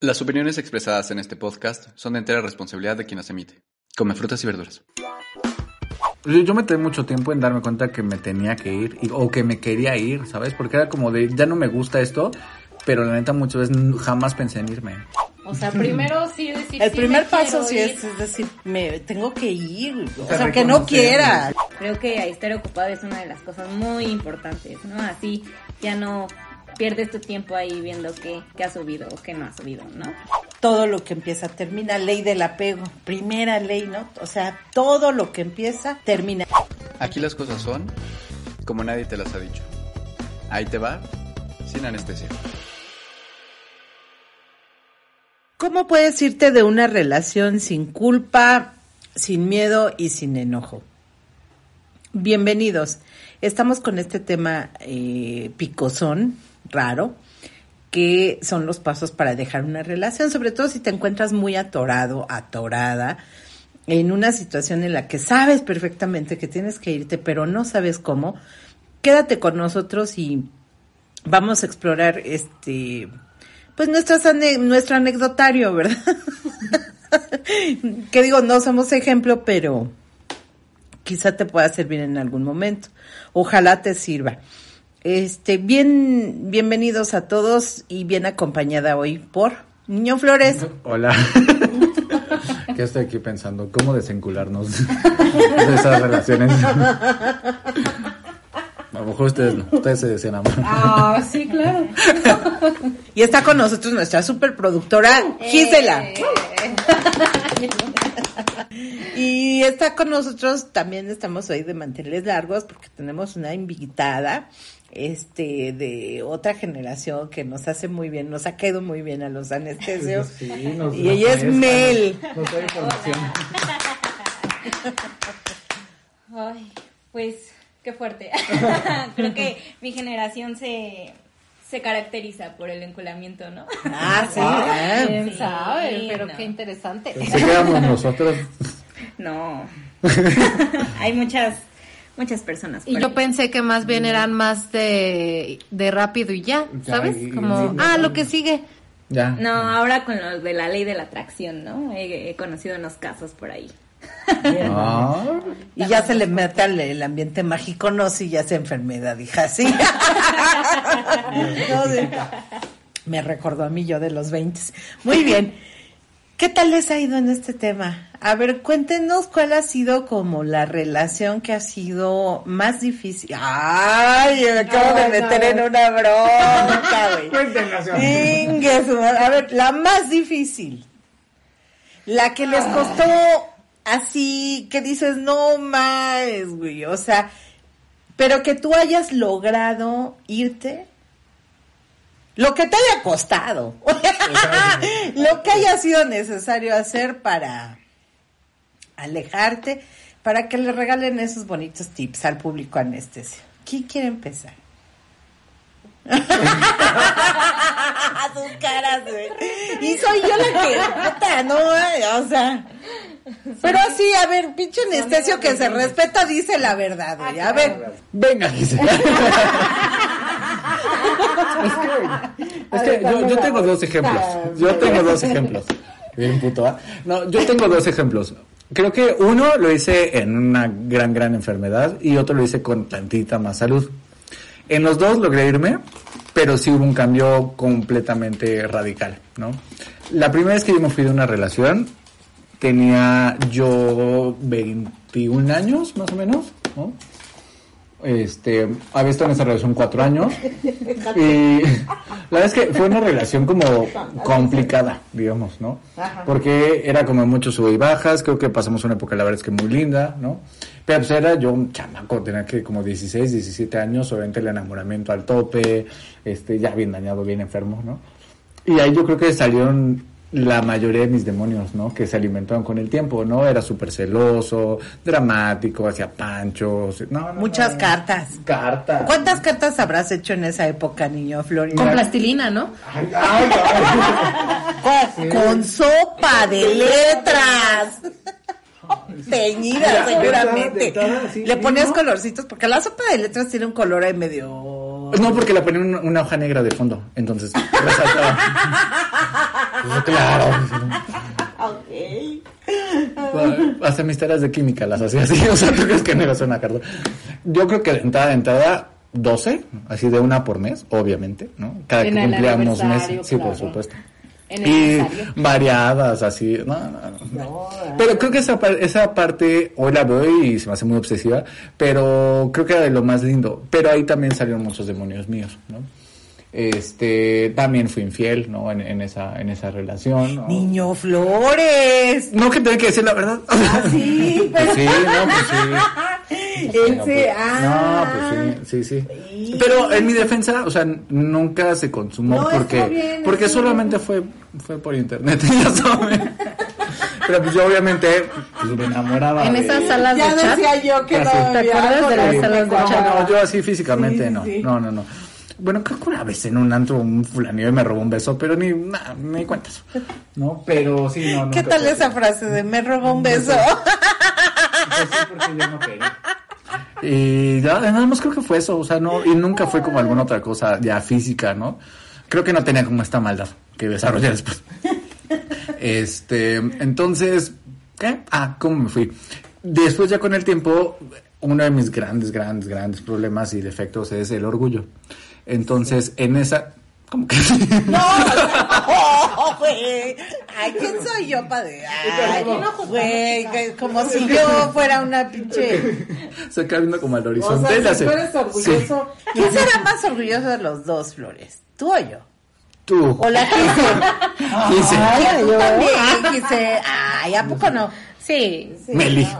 Las opiniones expresadas en este podcast son de entera responsabilidad de quien las emite. Come frutas y verduras. Yo, yo me tardé mucho tiempo en darme cuenta que me tenía que ir y- o que me quería ir, ¿sabes? Porque era como de, ya no me gusta esto, pero la neta muchas veces jamás pensé en irme. O sea, primero sí decir El sí primer me paso sí es, es decir, me tengo que ir, o sea, sea, que no quiera. Creo que estar ocupado es una de las cosas muy importantes, ¿no? Así ya no pierdes tu tiempo ahí viendo qué, qué has subido o qué no has subido, ¿no? Todo lo que empieza termina, ley del apego, primera ley, ¿no? O sea, todo lo que empieza termina. Aquí las cosas son como nadie te las ha dicho. Ahí te va, sin anestesia. ¿Cómo puedes irte de una relación sin culpa, sin miedo y sin enojo? Bienvenidos. Estamos con este tema eh, picosón, raro, que son los pasos para dejar una relación, sobre todo si te encuentras muy atorado, atorada, en una situación en la que sabes perfectamente que tienes que irte, pero no sabes cómo. Quédate con nosotros y vamos a explorar este pues nuestro anecdotario, ¿verdad? que digo, no somos ejemplo, pero quizá te pueda servir en algún momento. Ojalá te sirva. Este, bien, bienvenidos a todos y bien acompañada hoy por Niño Flores. Hola. que estoy aquí pensando, ¿cómo desencularnos de esas relaciones? A lo mejor ustedes no, ustedes se desenamoran. Ah, sí, claro. Y está con nosotros nuestra superproductora Gisela. Y está con nosotros, también estamos hoy de manteles largos porque tenemos una invitada este de otra generación que nos hace muy bien, nos ha caído muy bien a los anestesios. Sí, nos- y ella es Mel. Nos da información. Ay, pues qué fuerte. Creo que mi generación se, se caracteriza por el enculamiento, ¿no? Ah, sí. ah. ¿Quién Sí, sabe? Pero no. qué interesante. Pensé que éramos nosotros. No. Hay muchas, muchas personas. Y yo ahí. pensé que más bien eran más de, de rápido y ya, Ya, ¿sabes? y- Como, y- ah, lo que sigue. Ya. No, ahora con los de la ley de la atracción, ¿no? He, he conocido unos casos por ahí. Ah, Y ya se le mete al el ambiente mágico, no, si ya es enfermedad, hija, sí. No, sí. Me recordó a mí yo de los 20. Muy bien. ¿Qué tal les ha ido en este tema? A ver, cuéntenos cuál ha sido como la relación que ha sido más difícil. Ay, me acabo de meter en una bronca, güey. Cuéntenos. A ver, la más difícil. La que les costó así, que dices, no más, güey. O sea, pero que tú hayas logrado irte. Lo que te haya costado. lo que haya sido necesario hacer para alejarte, para que le regalen esos bonitos tips al público anestesio. ¿Quién quiere empezar? Sus caras, güey. Y soy yo la que, puta, no, ay, o sea. Pero sí, a ver, pinche anestesio que se respeta dice la verdad, güey. A ver, venga, Gisela. es que, es que yo, yo tengo dos ejemplos. Yo tengo dos ejemplos. Bien puto, ¿ah? No, yo tengo dos ejemplos. Creo que uno lo hice en una gran, gran enfermedad y otro lo hice con tantita más salud. En los dos logré irme, pero sí hubo un cambio completamente radical, ¿no? La primera vez que yo me fui de una relación, tenía yo 21 años, más o menos, ¿no? Este, había estado en esa relación cuatro años y la verdad es que fue una relación como complicada, digamos, ¿no? Porque era como mucho sub y bajas, creo que pasamos una época, la verdad es que muy linda, ¿no? Pero pues era yo un chamaco, tenía que como 16, 17 años, obviamente el enamoramiento al tope, este, ya bien dañado, bien enfermo, ¿no? Y ahí yo creo que salieron la mayoría de mis demonios, ¿no? Que se alimentaron con el tiempo, ¿no? Era súper celoso, dramático, hacía panchos. No, no, Muchas no. cartas. Cartas. ¿Cuántas cartas habrás hecho en esa época, niño Florida? Con plastilina, ¿no? Ay, ay, ay. Con, con sopa de letras. Teñida, seguramente. Le sí, ponías ¿no? colorcitos, porque la sopa de letras tiene un color ahí medio. No, porque le ponían una, una hoja negra de fondo, entonces resaltaba. Pues, claro. Ok. Hasta mis tareas de química las hacía así, o sea, tú crees que no iba a ser una carta. Yo creo que de entrada de entrada, 12, así de una por mes, obviamente, ¿no? Cada En que cumplíamos meses, sí, por supuesto. En el y aniversario. variadas, así, no, no, no. Pero creo que esa, esa parte hoy la veo y se me hace muy obsesiva, pero creo que era de lo más lindo. Pero ahí también salieron muchos demonios míos, ¿no? Este, también fui infiel, ¿no? En, en esa, en esa relación. ¿no? Niño Flores. No que tengo que decir la verdad. Ah, sí, Pues sí, no, pues sí. Pues- ah. No, pues sí, sí, sí. Pero en mi defensa, o sea, nunca se consumó No, porque bien, porque solamente fue fue por internet, ya. Pero pues yo obviamente pues, me enamoraba. En esas salas de chat. decía yo que no ¿Te acuerdas de las salas de No, chat? cuadraba. no, yo así físicamente Sí, no. sí. No, no, no. Bueno, creo que una vez en un antro un fulanillo me robó un beso, pero ni, nah, ni cuentas. No, pero sí, no, ¿Qué tal esa frase de me robó un beso? Pues sí, porque yo no quería. Y ya, nada más creo que fue eso, o sea, no, y nunca fue como alguna otra cosa ya física, ¿no? Creo que no tenía como esta maldad que desarrollé después. Este, entonces, ¿qué? Ah, ¿cómo me fui? Después ya con el tiempo, uno de mis grandes, grandes, grandes problemas y defectos es el orgullo. Entonces, en esa, ¿cómo que? No, güey. Ay, ¿quién soy yo para de.? Ay, güey, como si yo fuera una pinche. Se acaba viendo como al O horizonte. sea, si tú eres Sí. orgulloso. ¿Quién será más orgulloso de los dos, Flores? ¿Tú o yo? Tú. O la quise. Quise. Ay, yo también quise. Ay, ¿a poco no? Sí. Meli.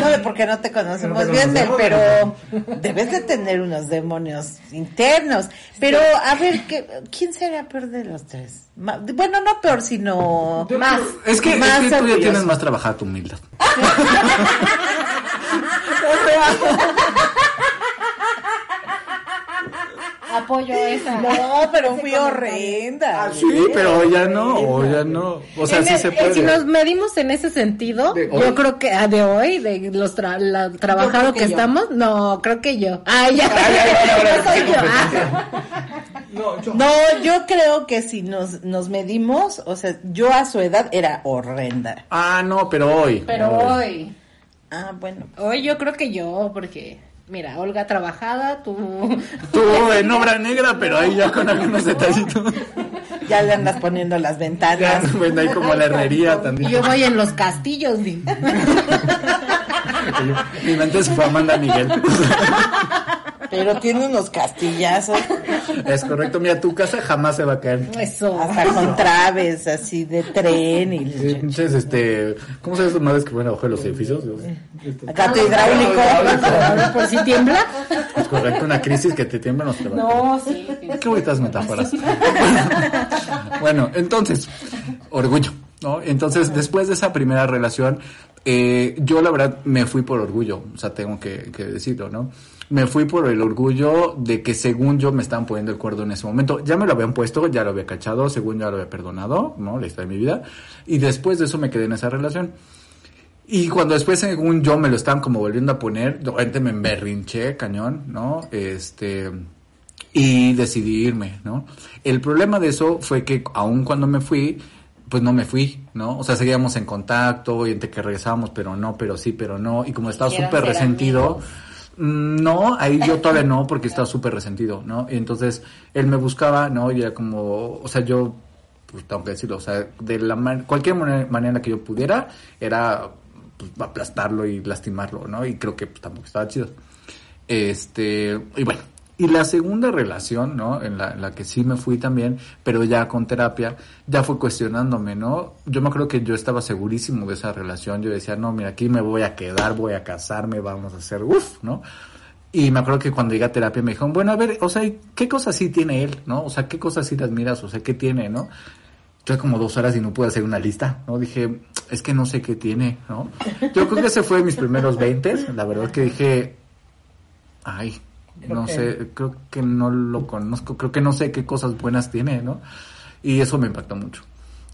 No, porque no te conocemos No bien, conocemos. pero debes de tener unos demonios internos. Pero, a ver, ¿qué, ¿quién sería peor de los tres? Ma- Bueno, no peor, sino más. Es que, es más que tú ya tienes más trabajada tu humildad. Apoyo esa. No, pero fui horrenda. Ah, Sí, pero ya no, o ya no. O sea, En sí el- se eh, puede. Si nos medimos en ese sentido, hoy. yo creo que ah, de hoy, de los tra la- trabajado que estamos, no, creo que yo. Ay, ya. Ay, No yo. Ah, No, yo creo que si nos, nos medimos, o sea, yo a su edad era horrenda. Ah, no, pero hoy. Pero hoy, Ah, bueno. hoy yo creo que yo, porque, mira, Olga trabajada, tú. Tú en obra negra, pero ahí ya con algunos detallitos. Ya le andas poniendo las Ya, ventanas. bueno, ahí como la herrería también. Yo voy en los castillos, di. Mi mente se fue a Amanda Miguel. Pero tiene unos castillazos. Es correcto, mira, tu casa jamás se va a caer. Eso. Hasta con traves así de tren y Entonces, este, ¿cómo se esas madres que ponen abajo de los edificios? gato hidráulico. Por si tiembla. Es correcto, una crisis que te tiemblan los te va a caer. No, sí. Qué bonitas metáforas. bueno, entonces, orgullo, ¿no? Entonces, después de esa primera relación, eh, yo la verdad me fui por orgullo, o sea, tengo que, que decirlo, ¿no? Me fui por el orgullo de que según yo me estaban poniendo el cuerdo en ese momento. Ya me lo habían puesto, ya lo había cachado, según yo lo había perdonado, ¿no? La historia de mi vida. Y después de eso me quedé en esa relación. Y cuando después, según yo, me lo estaban como volviendo a poner, repente me emberrinché, cañón, ¿no? Este, y decidí irme, ¿no? El problema de eso fue que aun cuando me fui, pues no me fui, ¿no? O sea, seguíamos en contacto y entre que regresábamos, pero no, pero sí, pero no. Y como estaba súper resentido, mm, no, ahí yo todavía no, porque estaba súper resentido, ¿no? Y entonces él me buscaba, ¿no? Y era como, o sea, yo, pues tengo que decirlo, o sea, de la man- cualquier manera, manera que yo pudiera, era pues, aplastarlo y lastimarlo, ¿no? Y creo que pues, tampoco estaba chido. Este, y bueno, y la segunda relación, ¿no? En la, que sí me fui también, pero ya con terapia, ya fue cuestionándome, ¿no? Yo me acuerdo que yo estaba segurísimo de esa relación, yo decía, no, mira, aquí me voy a quedar, voy a casarme, vamos a hacer, uff, ¿no? Y me acuerdo que cuando llegué a terapia me dijeron, bueno, a ver, o sea, ¿qué cosas sí tiene él, no? O sea, ¿qué cosas sí te admiras? O sea, ¿qué tiene, no? Yo como dos horas y no pude hacer una lista, ¿no? Dije, es que no sé qué tiene, ¿no? Yo creo que ese fue mis primeros 20, la verdad que dije, ay, no sé, creo que no lo conozco, creo que no sé qué cosas buenas tiene, ¿no? Y eso me impactó mucho,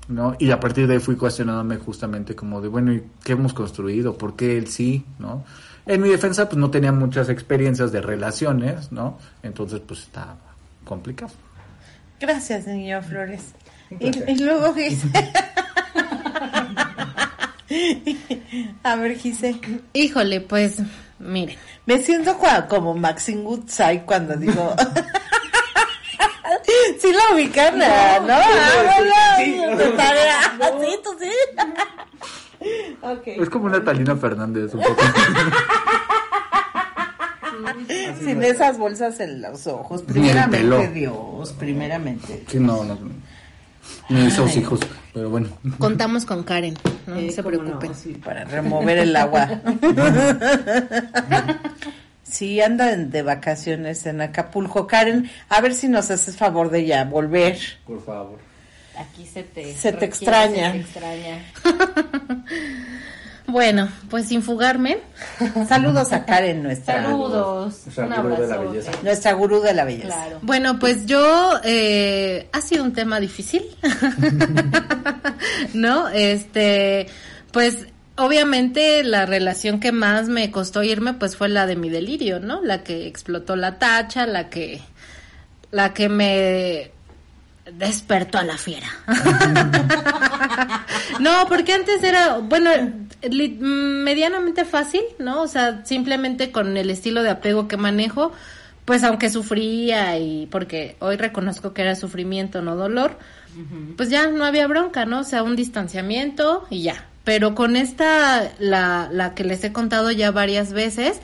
¿no? Y a partir de ahí fui cuestionándome justamente como de, bueno, ¿y qué hemos construido? ¿Por qué él sí, no? En mi defensa, pues no tenía muchas experiencias de relaciones, ¿no? Entonces, pues estaba complicado. Gracias, niño Flores. Y, y, luego Gise. A ver, Gise. Híjole, pues, miren. Me siento como Maxine Woodside cuando digo. sí la ubican, ¿no? ¿no? Ah, sí, sí, tú sí. Okay. Es como una Talina Fernández, un poco. Sin esas bolsas en los ojos. Primeramente Dios, primeramente. Sí, no, no. Esos hijos, pero bueno. Contamos con Karen, no se preocupen. sí, para remover el agua. sí, andan de vacaciones en Acapulco. Karen, a ver si nos haces favor de ya volver. Por favor. Aquí se te, se te extraña. Se te extraña. Bueno, pues sin fugarme. Saludos a Karen, nuestra. Saludos. Un gurú de la belleza. Nuestra gurú de la belleza. Claro. Bueno, pues yo eh, ha sido un tema difícil, ¿no? Este, pues obviamente la relación que más me costó irme, pues fue la de mi delirio, ¿no? La que explotó la tacha, la que, la que me despertó a la fiera. no, porque antes era, bueno, medianamente fácil, ¿no? O sea, simplemente con el estilo de apego que manejo, pues aunque sufría y porque hoy reconozco que era sufrimiento, no dolor, pues ya no había bronca, ¿no? O sea, un distanciamiento y ya. Pero con esta, la, la que les he contado ya varias veces,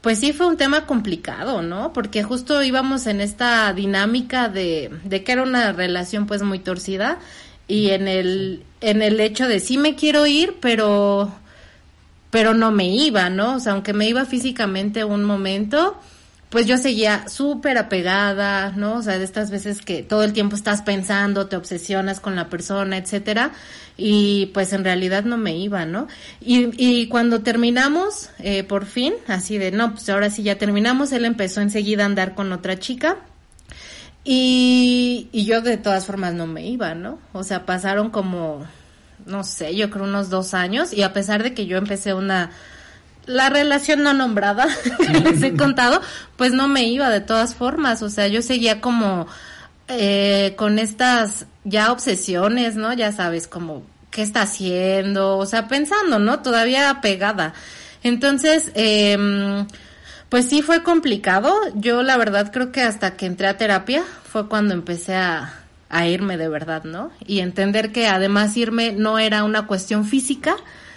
pues sí fue un tema complicado, ¿no? Porque justo íbamos en esta dinámica de, de que era una relación pues muy torcida y en el, en el hecho de sí me quiero ir, pero, pero no me iba, ¿no? O sea, aunque me iba físicamente un momento, pues yo seguía súper apegada, ¿no? O sea, de estas veces que todo el tiempo estás pensando, te obsesionas con la persona, etcétera, y pues en realidad no me iba, ¿no? Y, y cuando terminamos, eh, por fin, así de, no, pues ahora sí ya terminamos, él empezó enseguida a andar con otra chica, y, y yo de todas formas no me iba, ¿no? O sea, pasaron como, no sé, yo creo unos dos años, y a pesar de que yo empecé una la relación no nombrada que les he contado, pues no me iba de todas formas, o sea, yo seguía como eh, con estas ya obsesiones, ¿no? Ya sabes, como qué está haciendo, o sea, pensando, ¿no? Todavía pegada. Entonces, eh, pues sí fue complicado. Yo la verdad creo que hasta que entré a terapia fue cuando empecé a, a irme de verdad, ¿no? Y entender que además irme no era una cuestión física,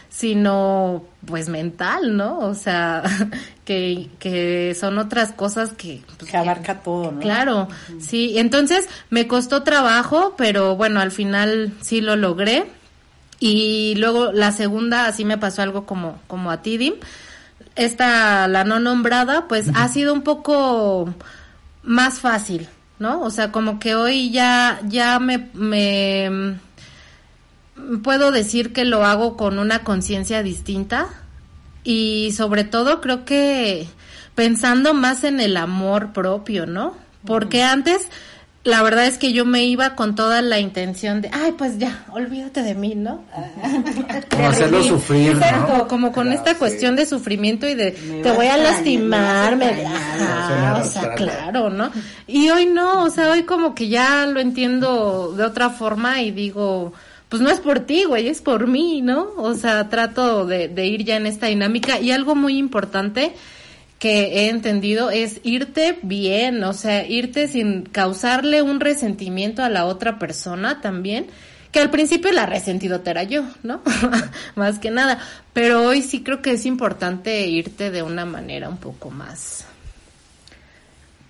sino pues mental, ¿no? O sea, que, que son otras cosas que... Pues, que abarca todo, ¿no? Claro, sí. Entonces me costó trabajo, pero bueno, al final sí lo logré. Y luego la segunda, así me pasó algo como, como a Tidim. Esta, la no nombrada, pues ha sido un poco más fácil, ¿no? O sea, como que hoy ya, ya me, me puedo decir que lo hago con una conciencia distinta y sobre todo creo que pensando más en el amor propio, ¿no? Porque antes la verdad es que yo me iba con toda la intención de, ay, pues ya, olvídate de mí, ¿no? Como hacerlo sufrir, Exacto, ¿no? como con esta cuestión de sufrimiento y de, te voy a lastimar, me o sea, claro, ¿no? Y hoy no, o sea, hoy como que ya lo entiendo de otra forma y digo, pues no es por ti, güey, es por mí, ¿no? O sea, trato de, de ir ya en esta dinámica y algo muy importante que he entendido es irte bien, o sea, irte sin causarle un resentimiento a la otra persona también, que al principio la resentido era yo, ¿no? más que nada, pero hoy sí creo que es importante irte de una manera un poco más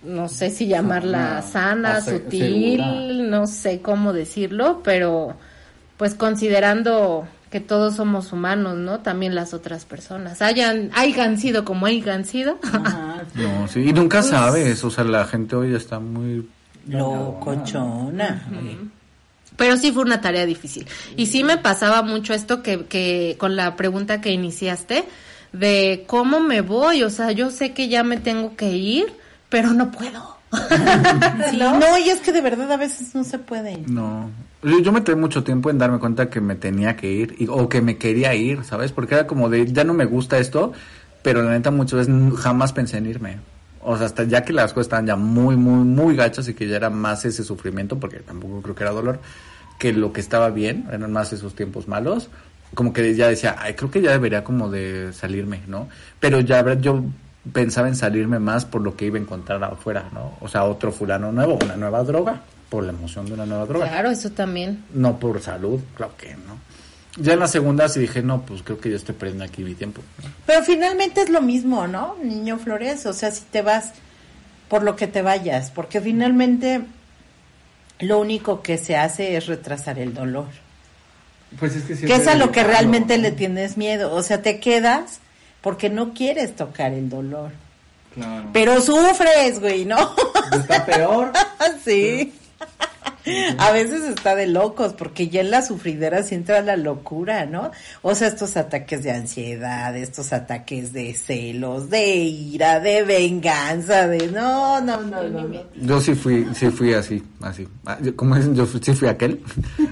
no sé si llamarla sana, sutil, no sé cómo decirlo, pero pues considerando que todos somos humanos, ¿no? También las otras personas. Hayan, hayan sido como hayan sido. No, sí, y nunca sabes, o sea, la gente hoy está muy... Locochona. Pero sí fue una tarea difícil. Y sí me pasaba mucho esto que, que con la pregunta que iniciaste, de cómo me voy, o sea, yo sé que ya me tengo que ir, pero no puedo. Sí, ¿No? y es que de verdad a veces no se puede. No. Yo, yo me tomé mucho tiempo en darme cuenta que me tenía que ir y- o que me quería ir, ¿sabes? Porque era como de, ya no me gusta esto, pero la neta muchas veces jamás pensé en irme. O sea, hasta ya que las cosas estaban ya muy, muy, muy gachas y que ya era más ese sufrimiento, porque tampoco creo que era dolor, que lo que estaba bien, eran más esos tiempos malos, como que ya decía, ay, creo que ya debería como de salirme, ¿no? Pero ya yo pensaba en salirme más por lo que iba a encontrar afuera, ¿no? O sea, otro fulano nuevo, una nueva droga, por la emoción de una nueva droga. Claro, eso también. No por salud, claro que no. Ya en la segunda sí dije, no, pues creo que ya estoy perdiendo aquí mi tiempo. ¿no? Pero finalmente es lo mismo, ¿no? Niño Flores, o sea, si te vas por lo que te vayas, porque finalmente lo único que se hace es retrasar el dolor. Pues es que Que es a lo que realmente le tienes miedo, o sea, te quedas porque no quieres tocar el dolor. Claro. Pero sufres, güey, ¿no? Está peor. sí. A veces está de locos, porque ya en la sufridera sí entra la locura, ¿no? O sea, estos ataques de ansiedad, estos ataques de celos, de ira, de venganza, de no, no, no, no. no. Yo sí fui, sí fui así, así. Ah, yo- Como dicen, yo fui- sí fui aquel,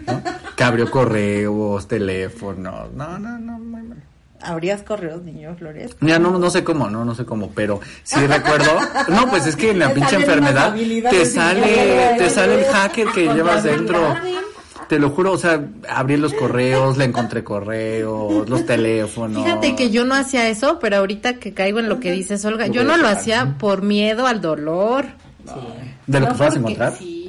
¿no? Que abrió correos, teléfonos, no, no, no, muy mal. ¿Habrías correos, niño Flores? Mira, no, no sé cómo, no, no sé cómo, pero sí recuerdo. No, pues es que en la Te pinche enfermedad te sale, te sale el hacker que llevas dentro. Te lo juro, o sea, abrí los correos, le encontré correos, los teléfonos. Fíjate que yo no hacía eso, pero ahorita que caigo en lo que dices, Olga, yo no lo hacía por miedo al dolor. De lo que No, fueras a porque encontrar. Sí.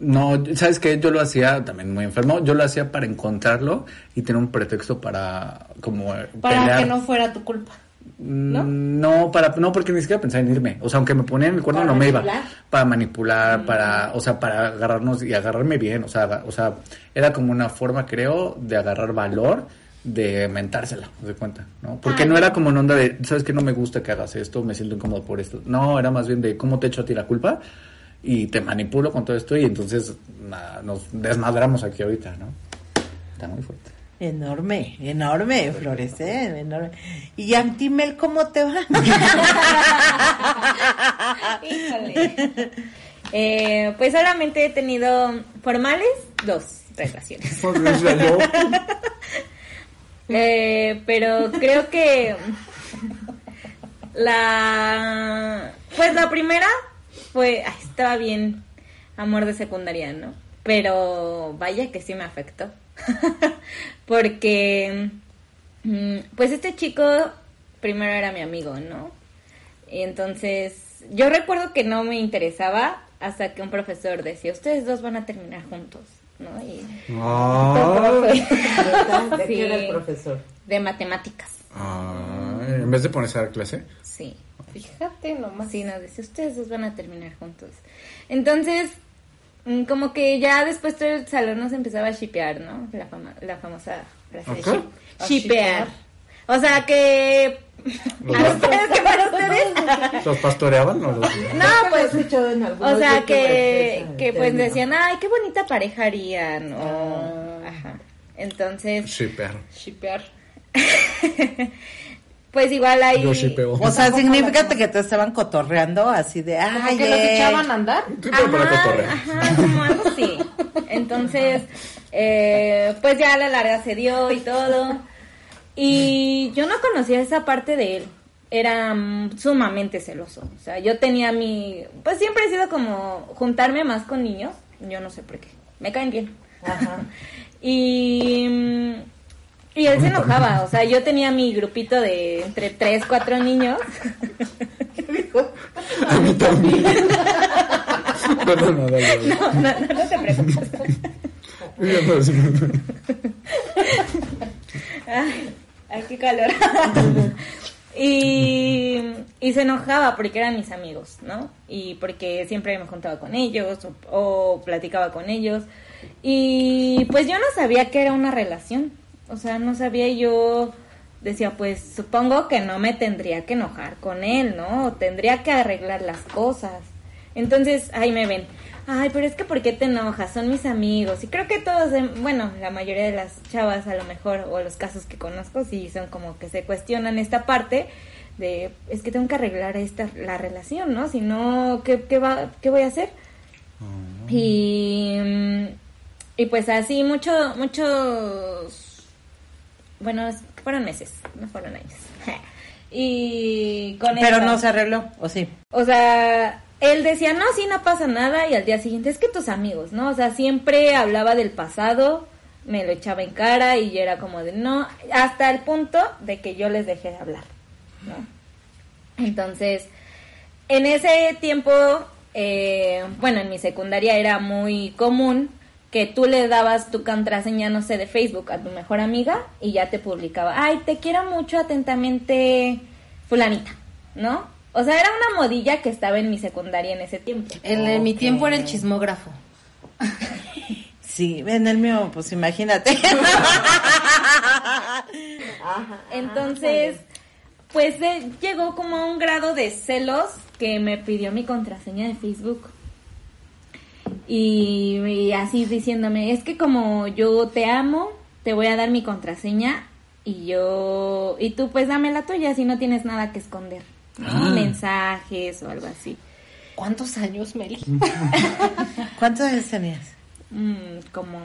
No, ¿sabes qué? Yo lo hacía también muy enfermo. Yo lo hacía para encontrarlo y tener un pretexto para como eh, Para pelear. que no fuera tu culpa. ¿no? Mm, No, para, no, porque ni siquiera pensaba en irme. O sea, aunque me ponían el cuerno, ¿Para no me iba. Para manipular, para, o sea, para agarrarnos y agarrarme bien. O sea, o sea, era como una forma, creo, de agarrar valor, de mentársela, ¿te cuenta? ¿no? Porque Ah, no era como una onda de, ¿sabes que No me gusta que hagas esto, me siento incómodo por esto. No, era más bien de cómo te echo a ti la culpa y te manipulo con todo esto y entonces nada, nos desmadramos aquí ahorita, ¿no? Está muy fuerte. Enorme, enorme, Flores, ¿eh? Enorme. Y Antimel, ¿cómo te va? Híjole. Eh, pues solamente he tenido formales dos relaciones. Eh, pero creo que la pues la primera fue ay, estaba bien amor de secundaria, ¿no? Pero vaya que sí me afectó. Porque mm, pues este chico primero era mi amigo, ¿no? Y entonces yo recuerdo que no me interesaba hasta que un profesor decía, "Ustedes dos van a terminar juntos." ¿no? Y ¿De qué era el profesor? de matemáticas. Ah, en vez de ponerse a dar clase. Sí. Fíjate nomás. Sí, nos decía, ustedes dos van a terminar juntos. Entonces, mm, como que ya después todo el salón nos empezaba a shipear, ¿no? La, fama- la famosa frase de ¿Ok? ship- shipear. O sea que... ¿A ustedes qué para ustedes? ¿Los pastoreaban o los.? No, pues... en O sea, que, que pues decían, ay, qué bonita pareja harían. O, ajá. Entonces, perro. Shipear. pues igual ahí... Yo shipeo. O sea, significa que te estaban cotorreando así de, Como ay, que los eh". echaban a andar. Pero para cotorrear. Ajá, como algo así. Entonces, eh, pues ya a la larga se dio y todo. Y yo no conocía esa parte de él. Era mm, sumamente celoso. O sea, yo tenía mi... Pues siempre he sido como juntarme más con niños. Yo no sé por qué. Me caen bien. Y... mm, Y él se enojaba, o sea, yo tenía mi grupito de entre 3, 4 niños. A mí también. No, no, no, dale, dale. No, no, no, no te preocupes. Ay, ay, qué calor. y, y se enojaba porque eran mis amigos, ¿no? Y porque siempre me juntaba con ellos o, o platicaba con ellos. Y pues yo no sabía que era una relación. O sea, no sabía yo, decía, pues supongo que no me tendría que enojar con él, ¿no? tendría que arreglar las cosas. Entonces, ahí me ven. Ay, pero es que ¿por qué te enojas? Son mis amigos. Y creo que todos, bueno, la mayoría de las chavas a lo mejor, o los casos que conozco, sí son como que se cuestionan esta parte de, es que tengo que arreglar esta, la relación, ¿no? Si no, ¿qué, qué, va, qué voy a hacer? Ah. Y, y pues así, mucho, muchos, bueno, fueron meses, no fueron años. y con Pero no se arregló, ¿o sí? O sea, él decía, no, sí, no pasa nada, y al día siguiente, es que tus amigos, ¿no? O sea, siempre hablaba del pasado, me lo echaba en cara y yo era como de, no, hasta el punto de que yo les dejé de hablar, ¿no? Entonces, en ese tiempo, eh, bueno, en mi secundaria era muy común que tú le dabas tu contraseña, no sé, de Facebook a tu mejor amiga y ya te publicaba, ay, te quiero mucho atentamente fulanita, ¿no? O sea, era una modilla que estaba en mi secundaria en ese tiempo. En, mi tiempo era el chismógrafo. Sí, en el mío, pues imagínate. Entonces, pues llegó como a un grado de celos que me pidió mi contraseña de Facebook. Y, y, así diciéndome, es que como yo te amo, te voy a dar mi contraseña y yo, y tú pues dame la tuya si no tienes nada que esconder. Ah. mensajes o algo así. ¿Cuántos años, Meli? ¿Cuántos años tenías? Mm, como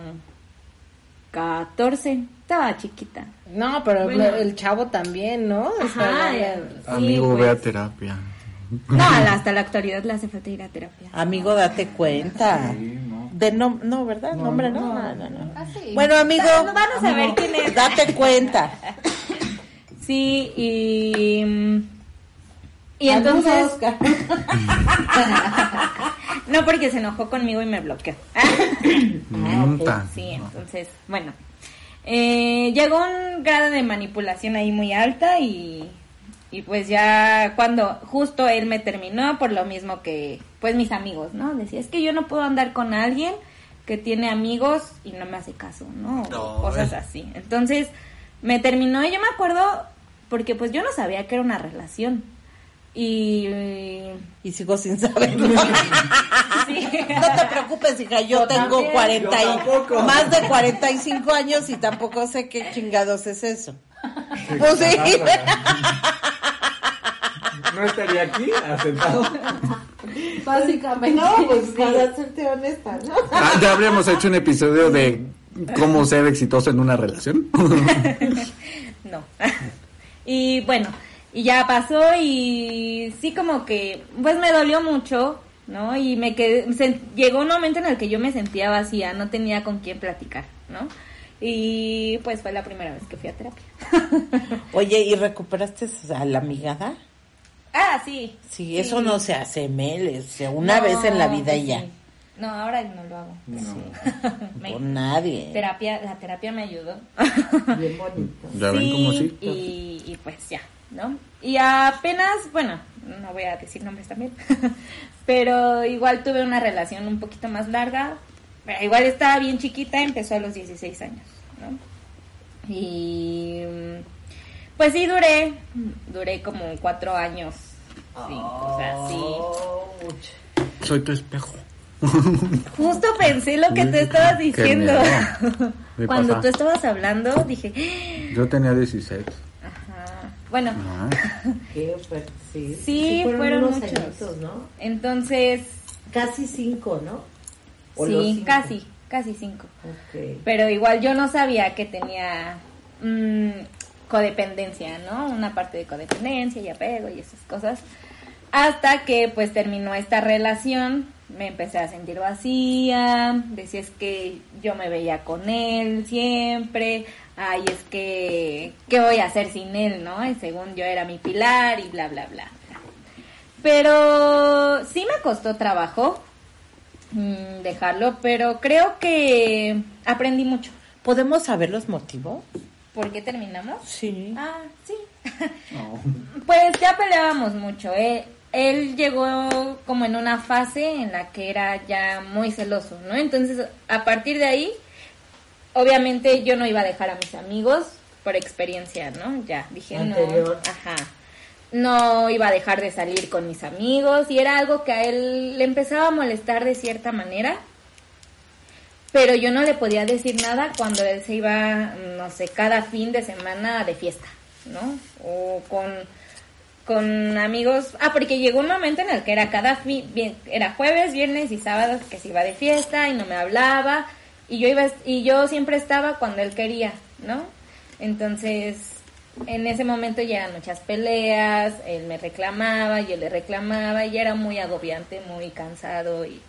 14. Estaba chiquita. No, pero el chavo también, ¿no? Amigo, ve a terapia. No, hasta la actualidad le hace falta ir a terapia. Amigo, date cuenta. De no, no, ¿verdad? Nombre, no, no, no. Ah, bueno, amigo. vamos a ver quién es. Date cuenta. sí, y y entonces... no, porque se enojó conmigo y me bloqueó. Ah, sí, entonces, bueno. Eh, llegó un grado de manipulación ahí muy alta y, y pues ya cuando justo él me terminó por lo mismo que pues mis amigos, ¿no? Decía, es que yo no puedo andar con alguien que tiene amigos y no me hace caso, ¿no? Cosas así. Entonces me terminó y yo me acuerdo porque pues yo no sabía que era una relación. Y, y sigo sin saber No te preocupes, hija, yo, tengo 40 y, más de 45 años y tampoco sé qué chingados es eso. pues sí. ¿No estaría aquí asentado? Básicamente. No, pues para serte honesta, ¿no? Ah, ya habríamos hecho un episodio de cómo ser exitoso en una relación. no. Y bueno, y ya pasó y sí como que, pues me dolió mucho, ¿no? Y me quedé, llegó un momento en el que yo me sentía vacía, no tenía con quién platicar, ¿no? Y pues fue la primera vez que fui a terapia. Oye, ¿y recuperaste a la amigada? Ah, sí. Sí, eso no se hace, Mel, una vez en la vida y ya. No, ahora no lo hago. No. Con nadie. Terapia, la terapia me ayudó. Bien bonito. ¿Ya ven cómo sí? Y, y pues ya, ¿no? Y apenas, bueno, no voy a decir nombres también, pero igual tuve una relación un poquito más larga, igual estaba bien chiquita, empezó a los 16 años, ¿no? Y pues sí duré, duré como cuatro años, sí, o sea, sí. Soy tu espejo. Justo pensé lo que tú estabas diciendo. Cuando tú estabas hablando, dije... Yo tenía 16. Bueno. sí. fueron, muchos. ¿no? Entonces. Casi cinco, ¿no? sí, casi, casi cinco. Pero igual yo no sabía que tenía mm, codependencia, ¿no? Una parte de codependencia y apego y esas cosas. Hasta que pues terminó esta relación, me empecé a sentir vacía, decía es que yo me veía con él siempre, ay, es que, ¿qué voy a hacer sin él, no? Y según yo era mi pilar y bla, bla, bla. Pero sí me costó trabajo mm, dejarlo, pero creo que aprendí mucho. ¿Podemos saber los motivos? ¿Por qué terminamos? Sí. Ah, sí. pues ya peleábamos mucho. ¿eh? Él llegó como en una fase en la que era ya muy celoso, ¿no? Entonces, a partir de ahí, obviamente yo no iba a dejar a mis amigos por experiencia, ¿no? Ya, dije Anterior. no. Ajá. No iba a dejar de salir con mis amigos y era algo que a él le empezaba a molestar de cierta manera. Pero yo no le podía decir nada cuando él se iba, no sé, cada fin de semana de fiesta, ¿no? O con, con amigos. Ah, porque llegó un momento en el que era cada fin, bien- era jueves, viernes y sábados que se iba de fiesta y no me hablaba. Y yo iba, y yo siempre estaba cuando él quería, ¿no? Entonces, en ese momento ya eran muchas peleas, él me reclamaba, yo le reclamaba y era muy agobiante, muy cansado y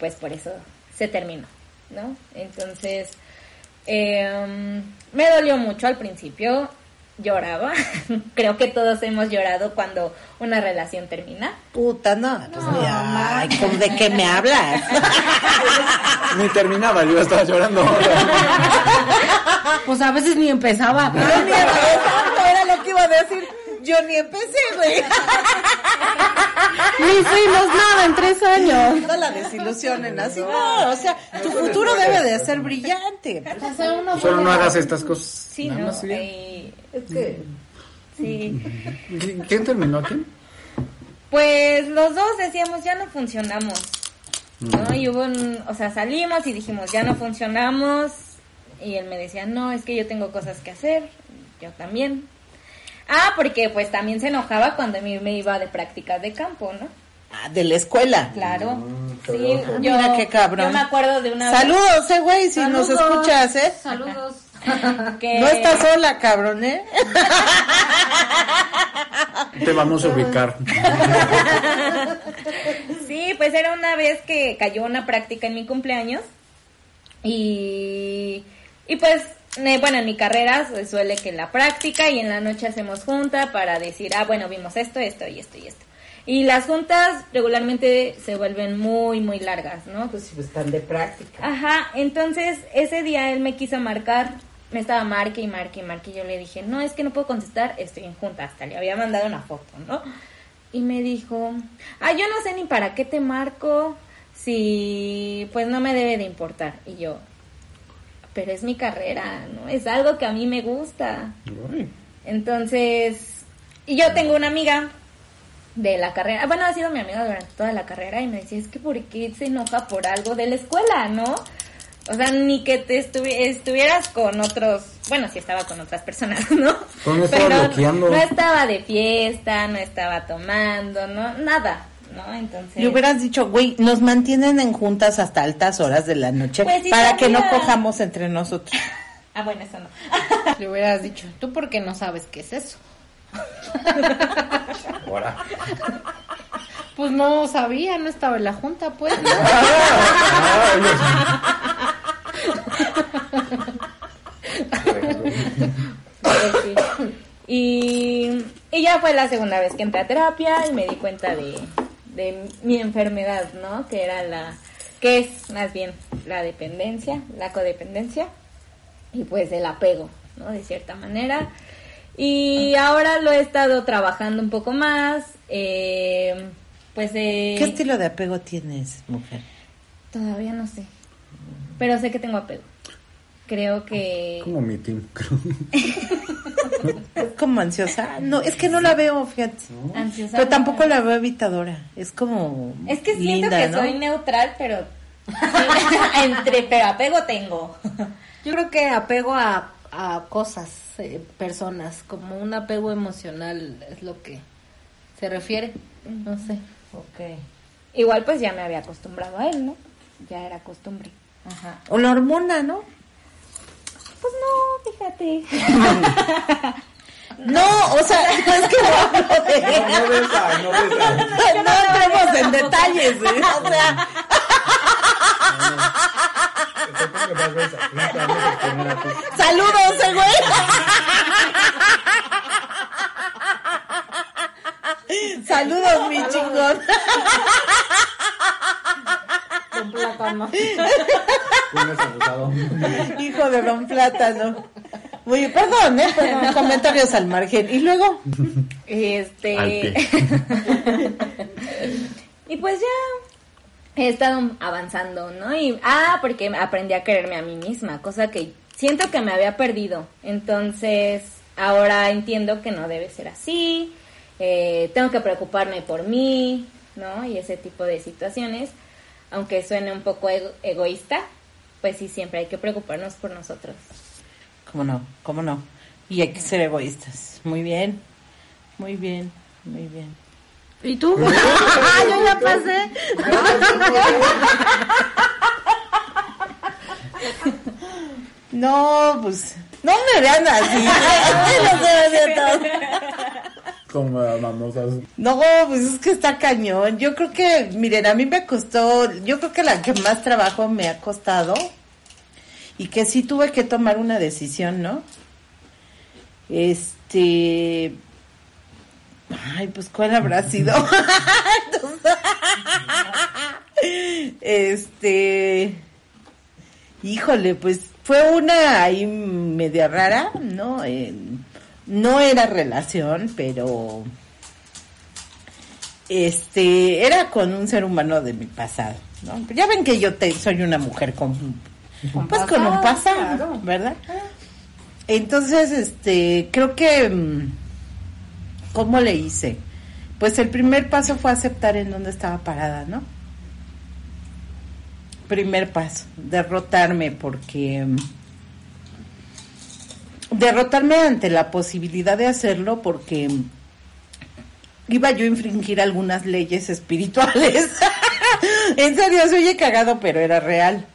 pues por eso se terminó, ¿no? Entonces, em, me dolió mucho al principio, lloraba, creo que todos hemos llorado cuando una relación termina. Puta, no. Pues mira, ay, ¿cómo ¿de qué me hablas? Ni terminaba, yo estaba llorando. Pues a veces ni empezaba. Yo ni exacto, era lo que iba a decir. Yo ni empecé, güey. Ni fuimos nada en tres años. No la desilusionen así. No, o sea, tu futuro debe de ser brillante. O sea, uno Solo no hagas estas cosas. Sí, Nada ¿no? más, bien. Y- Es que sí. ¿Qui- ¿Quién terminó quién? Pues los dos decíamos, ya no funcionamos. ¿no? Y hubo un, o sea, salimos y dijimos, ya no funcionamos. Y él me decía, no, es que yo tengo cosas que hacer. Yo también. Ah, porque pues también se enojaba cuando a mí me iba de prácticas de campo, ¿no? ah, de la escuela. Claro. qué sí, yo, Mira qué cabrón. Yo me acuerdo de una vez Saludos, eh, güey, si nos escuchas, ¿eh? Saludos. que No estás sola, cabrón, ¿eh? Te vamos a ubicar. Sí, pues era una vez que cayó una práctica en mi cumpleaños y, y pues, bueno, en mi carrera su- suele que la práctica y en la noche hacemos junta para decir, ah, bueno, vimos esto, esto y esto y esto. Y las juntas regularmente se vuelven muy, muy largas, ¿no? Pues si están de práctica. Ajá, entonces ese día él me quiso marcar, me estaba marque y marque y marque y yo le dije, no, es que no puedo contestar, estoy en junta, hasta le había mandado una foto, ¿no? Y me dijo, ah, yo no sé ni para qué te marco, si pues no me debe de importar. Y yo, pero es mi carrera, ¿no? Es algo que a mí me gusta. Uy. Entonces, y yo tengo una amiga de la carrera, bueno, ha sido mi amiga durante toda la carrera y me decía, es que ¿por qué se enoja por algo de la escuela, no? O sea, ni que te estuvi- estuvieras con otros, bueno, sí estaba con otras personas, ¿no? Pero bloqueando. no estaba de fiesta, no estaba tomando, no, nada, ¿no? Entonces... Le hubieras dicho, güey, nos mantienen en juntas hasta altas horas de la noche Pues para que no cojamos entre nosotros. Ah, bueno, eso no. Le hubieras dicho, ¿tú por qué no sabes qué es eso? Ahora. Pues no sabía, no estaba en la junta, pues. Sí. Y, y ya fue la segunda vez que entré a terapia y me di cuenta de, de mi enfermedad, ¿no? Que era la, que es más bien la dependencia, la codependencia y pues el apego, ¿no? De cierta manera. Y ahora lo he estado trabajando un poco más, eh, pues eh, ¿Qué estilo de apego tienes, mujer? todavía no sé, pero sé que tengo apego. Creo que... Como mi team, creo. ¿Es como ansiosa? No, es que no la veo, fíjate. Ansiosa, Pero tampoco la veo evitadora. Es como Es que siento linda, que ¿no? soy neutral, pero entre pero apego tengo. Yo creo que apego a, a cosas, eh, personas, como un apego emocional es lo que se refiere. No sé. Ok. Igual pues ya me había acostumbrado a él, ¿no? Ya era costumbre. Ajá. O la hormona, ¿no? Pues no, fíjate. No, o sea, es que no hablo de... No besa, no besa. No entremos en detalles, ¿eh? O sea, saludos, eh, güey. Saludos, mi chingón. Tienes abusado. Hijo de Don Plátano. Oye, perdón, ¿eh? Perdón, comentarios al margen. Y luego, Este y pues ya he estado avanzando, ¿no? Y, ah, porque aprendí a quererme a mí misma, cosa que siento que me había perdido. Entonces, ahora entiendo que no debe ser así, eh, tengo que preocuparme por mí, ¿no? Y ese tipo de situaciones, aunque suene un poco egoísta, pues sí, siempre hay que preocuparnos por nosotros. ¿Cómo no? ¿Cómo no? Y hay que ser egoístas. Muy bien, muy bien, muy bien. ¿Y tú? ¡Ah, yo ya pasé! No, pues, no me vean así. Como mamosas. No, pues es que está cañón. Yo creo que, miren, a mí me costó, yo creo que la que más trabajo me ha costado y que sí tuve que tomar una decisión, ¿no? Este, ay, pues cuál habrá sido. este, híjole, pues fue una ahí media rara, ¿no? No era relación, pero este era con un ser humano de mi pasado, ¿no? Ya ven que yo te, soy una mujer con, pues con un pasado, ¿verdad? Entonces, este, creo que mm, ¿cómo le hice? Pues el primer paso fue aceptar en dónde estaba parada, ¿no? Primer paso, derrotarme porque mm, derrotarme ante la posibilidad de hacerlo porque iba yo a infringir algunas leyes espirituales. en serio, se oye cagado, pero era real.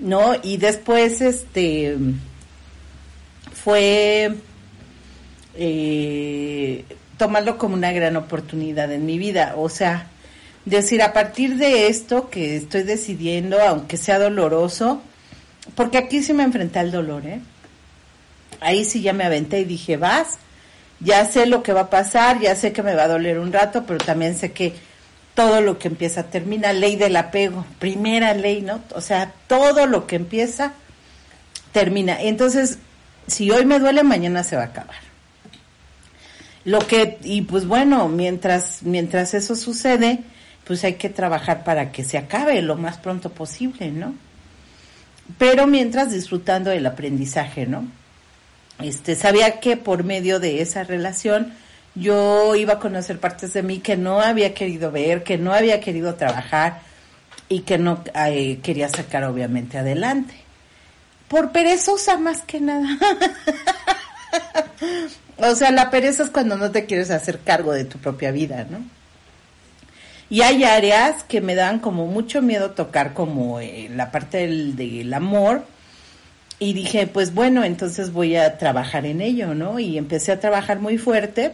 ¿No? Y después, este, fue eh, tomarlo como una gran oportunidad en mi vida. O sea, decir, a partir de esto que estoy decidiendo, aunque sea doloroso, porque aquí sí me enfrenté al dolor, ¿eh? Ahí sí ya me aventé y dije, vas, ya sé lo que va a pasar, ya sé que me va a doler un rato, pero también sé que todo lo que empieza termina, ley del apego, primera ley, ¿no? O sea, todo lo que empieza termina. Entonces, si hoy me duele, mañana se va a acabar. Lo que, y pues bueno, mientras, mientras eso sucede, pues hay que trabajar para que se acabe lo más pronto posible, ¿no? Pero mientras disfrutando del aprendizaje, ¿no? Este, sabía que por medio de esa relación yo iba a conocer partes de mí que no había querido ver, que no había querido trabajar y que no eh, quería sacar obviamente adelante. Por perezosa más que nada. o sea, la pereza es cuando no te quieres hacer cargo de tu propia vida, ¿no? Y hay áreas que me dan como mucho miedo tocar, como eh, la parte del, del amor, y dije, pues bueno, entonces voy a trabajar en ello, ¿no? Y empecé a trabajar muy fuerte,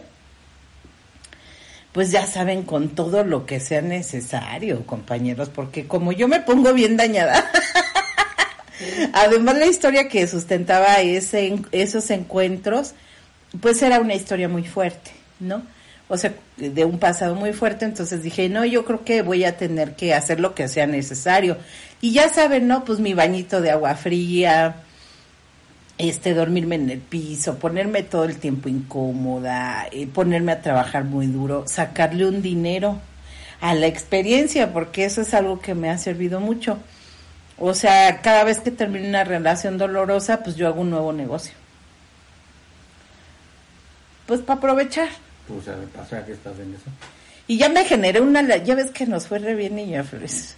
pues ya saben, con todo lo que sea necesario, compañeros, porque como yo me pongo bien dañada, además la historia que sustentaba ese, esos encuentros, pues era una historia muy fuerte, ¿no? O sea, de un pasado muy fuerte, entonces dije, no, yo creo que voy a tener que hacer lo que sea necesario. Y ya saben, ¿no? Pues mi bañito de agua fría, este dormirme en el piso, ponerme todo el tiempo incómoda, eh, ponerme a trabajar muy duro, sacarle un dinero a la experiencia, porque eso es algo que me ha servido mucho. O sea, cada vez que termino una relación dolorosa, pues yo hago un nuevo negocio. Pues para aprovechar. O sea, pasa que estás en eso. Y ya me generé una, ya ves que nos fue re bien niña Flores.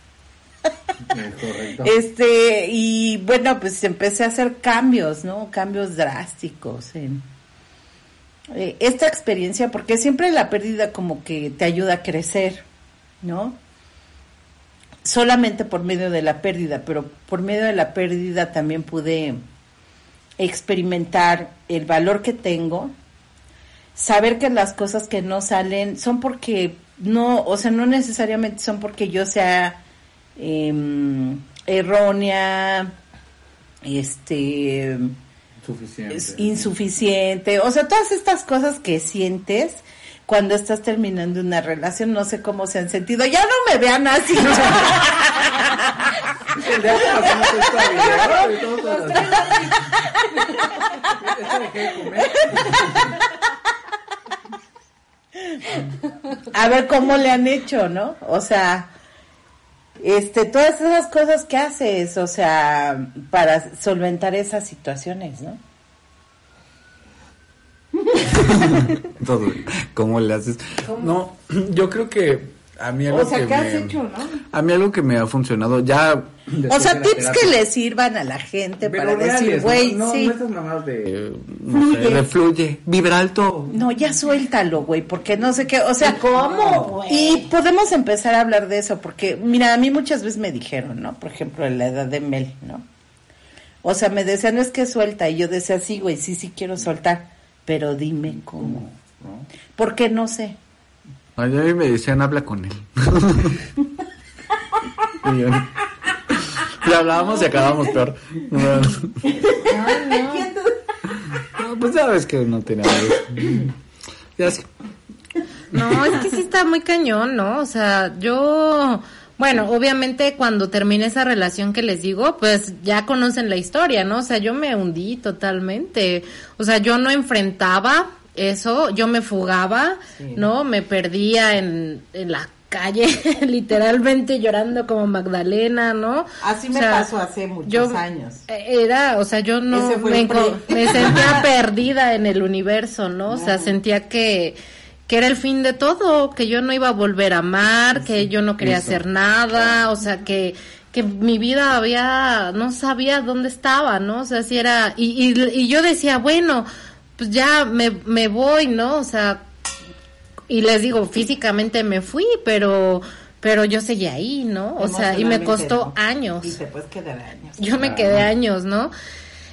Este, y bueno, pues empecé a hacer cambios, ¿no? Cambios drásticos en eh, esta experiencia, porque siempre la pérdida como que te ayuda a crecer, ¿no? Solamente por medio de la pérdida, pero por medio de la pérdida también pude experimentar el valor que tengo, saber que las cosas que no salen son porque no, o sea, no necesariamente son porque yo sea Em, errónea, este insuficiente, o sea, todas estas cosas que sientes cuando estás terminando una relación, no sé cómo se han sentido. Ya no me vean así. A ver cómo le han hecho, ¿no? O sea, este, todas esas cosas que haces, o sea, para solventar esas situaciones, ¿no? Todo, ¿Cómo le haces? No, yo creo que a mí algo o sea, que ¿qué has me- hecho, no? A mí algo que me ha funcionado ya... O sea, tips que le sirvan a la gente para decir, güey, sí. mamadas de... No sé, de fluye, vibra alto. No, ya suéltalo, güey, porque no sé qué, o sea, ¿Cómo, güey? Y podemos empezar a hablar de eso, porque, mira, a mí muchas veces me dijeron, ¿no? Por ejemplo, en la edad de Mel, ¿no? O sea, me decían, no es que suelta, y yo decía, sí, güey, sí, sí quiero soltar, pero dime cómo. Porque no sé. A mí me decían, habla con él. y yo, y hablábamos y acabábamos peor. No, no, pues sabes que no tenía Ya sí. No, es que sí está muy cañón, ¿no? O sea, yo, bueno, obviamente cuando terminé esa relación que les digo, pues ya conocen la historia, ¿no? O sea, yo me hundí totalmente. O sea, yo no enfrentaba eso, yo me fugaba, ¿no? Me perdía en, en la calle, literalmente llorando como Magdalena, ¿no? Así O me sea, pasó hace muchos años. eh, Era, o sea, yo no me, me sentía perdida en el universo, ¿no? O sea, sentía que que era el fin de todo, que yo no iba a volver a amar, que yo no quería hacer nada, o sea, que que mi vida había, no sabía dónde estaba, ¿no? O sea, si era, y, y, y yo decía, bueno, pues ya me, me voy, ¿no? O sea, y les digo, físicamente me fui, pero, pero yo seguía ahí, ¿no? O sea, y me costó ¿no? años. Y te puedes quedar años. Yo me quedé años, ¿no?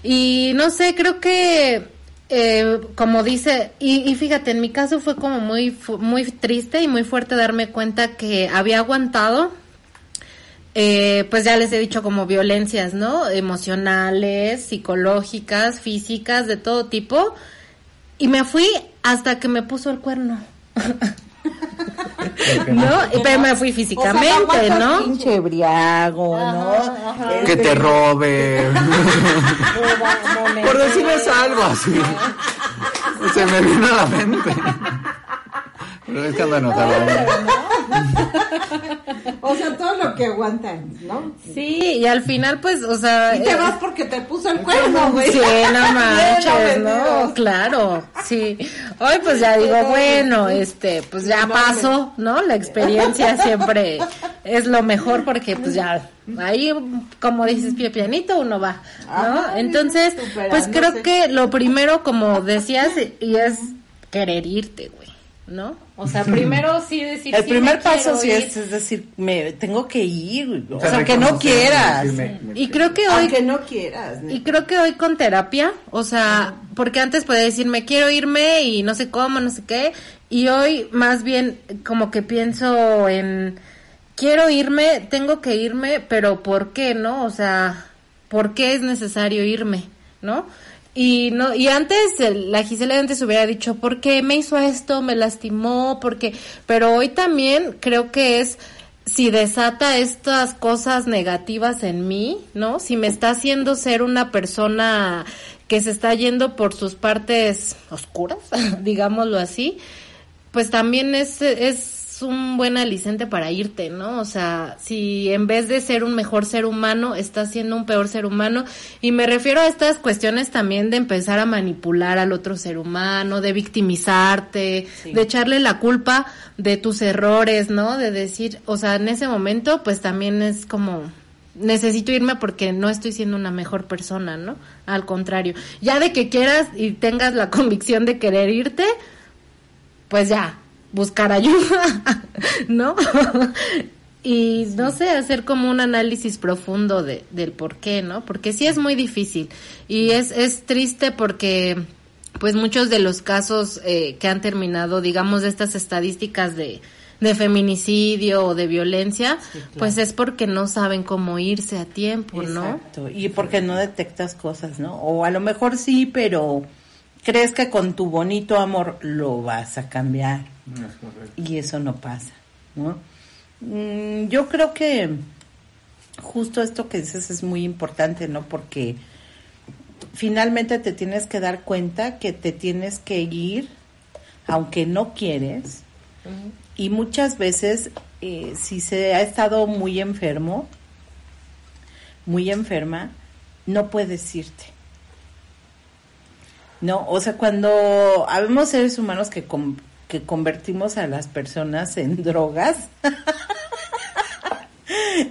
Y no sé, creo que, eh, como dice, y, y fíjate, en mi caso fue como muy, muy triste y muy fuerte darme cuenta que había aguantado, eh, pues ya les he dicho como violencias, ¿no? Emocionales, psicológicas, físicas, de todo tipo. Y me fui hasta que me puso el cuerno. ¿No? Pero me fui físicamente, ¿no? pinche briago, ¿no? Que Este, te robe. Por decirles algo así. Se me vino a la mente. Pero es que ando enojado. O sea, todo lo que aguantan, ¿no? Sí, y al final, pues, o sea... Y te eh, vas porque te puso el cuerno, güey. Sí, no manches, no, claro, sí. Hoy pues ya digo, bueno, este, pues ya pasó, ¿no? La experiencia siempre es lo mejor porque pues ya, ahí, como dices, pie pianito uno va, ¿no? Entonces, pues creo que lo primero, como decías, y es querer irte, güey, ¿no? O sea, primero sí decir... El sí primer me paso sí es, es decir, me tengo que ir, o sea, que no quieras. Y creo que hoy... Aunque no quieras. Y creo que hoy con terapia, o sea, porque antes podía decir me quiero irme y no sé cómo, no sé qué, y hoy más bien como que pienso en quiero irme, tengo que irme, pero ¿por qué, no? O sea, ¿por qué es necesario irme, no? Y no y antes la Gisela antes hubiera dicho, ¿por qué me hizo esto? Me lastimó, porque pero hoy también creo que es si desata estas cosas negativas en mí, ¿no? Si me está haciendo ser una persona que se está yendo por sus partes oscuras, digámoslo así, pues también es, es un buen aliciente para irte, ¿no? O sea, si en vez de ser un mejor ser humano, estás siendo un peor ser humano, y me refiero a estas cuestiones también de empezar a manipular al otro ser humano, de victimizarte, de echarle la culpa de tus errores, ¿no? De decir, o sea, en ese momento, pues también es como, necesito irme porque no estoy siendo una mejor persona, ¿no? Al contrario, ya de que quieras y tengas la convicción de querer irte, pues ya, buscar ayuda, ¿no? y no sé, hacer como un análisis profundo de, del por qué, ¿no? Porque sí es muy difícil y es, es triste porque pues muchos de los casos eh, que han terminado, digamos, de estas estadísticas de, de feminicidio o de violencia, pues es porque no saben cómo irse a tiempo, ¿no? Exacto. Y porque no detectas cosas, ¿no? O a lo mejor sí, pero crees que con tu bonito amor lo vas a cambiar. Y eso no pasa, ¿no? Mm, yo creo que justo esto que dices es muy importante, ¿no? Porque finalmente te tienes que dar cuenta que te tienes que ir, aunque no quieres, y muchas veces eh, si se ha estado muy enfermo, muy enferma, no puedes irte. No, o sea, cuando habemos seres humanos que, que convertimos a las personas en drogas,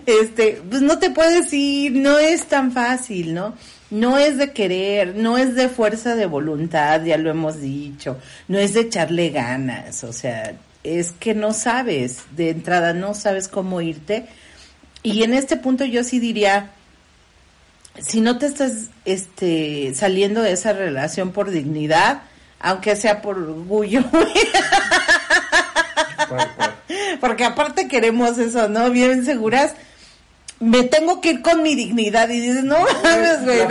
este, pues no te puedes ir, no es tan fácil, ¿no? No es de querer, no es de fuerza de voluntad, ya lo hemos dicho, no es de echarle ganas, o sea, es que no sabes, de entrada no sabes cómo irte. Y en este punto yo sí diría, si no te estás este, saliendo de esa relación por dignidad, aunque sea por orgullo, porque aparte queremos eso, ¿no? Bien seguras. Me tengo que ir con mi dignidad y dices, no mames, güey.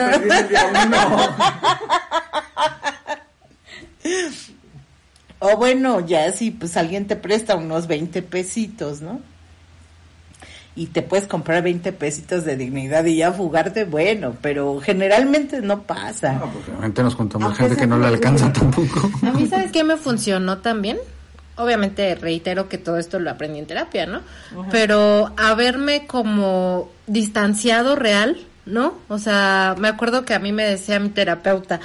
No. o bueno, ya si pues alguien te presta unos 20 pesitos, ¿no? Y te puedes comprar 20 pesitos de dignidad y ya fugarte, bueno, pero generalmente no pasa. No, porque realmente nos juntamos gente que no le alcanza tampoco. A mí, ¿sabes qué me funcionó también? Obviamente reitero que todo esto lo aprendí en terapia, ¿no? Pero haberme como distanciado real, ¿no? O sea, me acuerdo que a mí me decía mi terapeuta,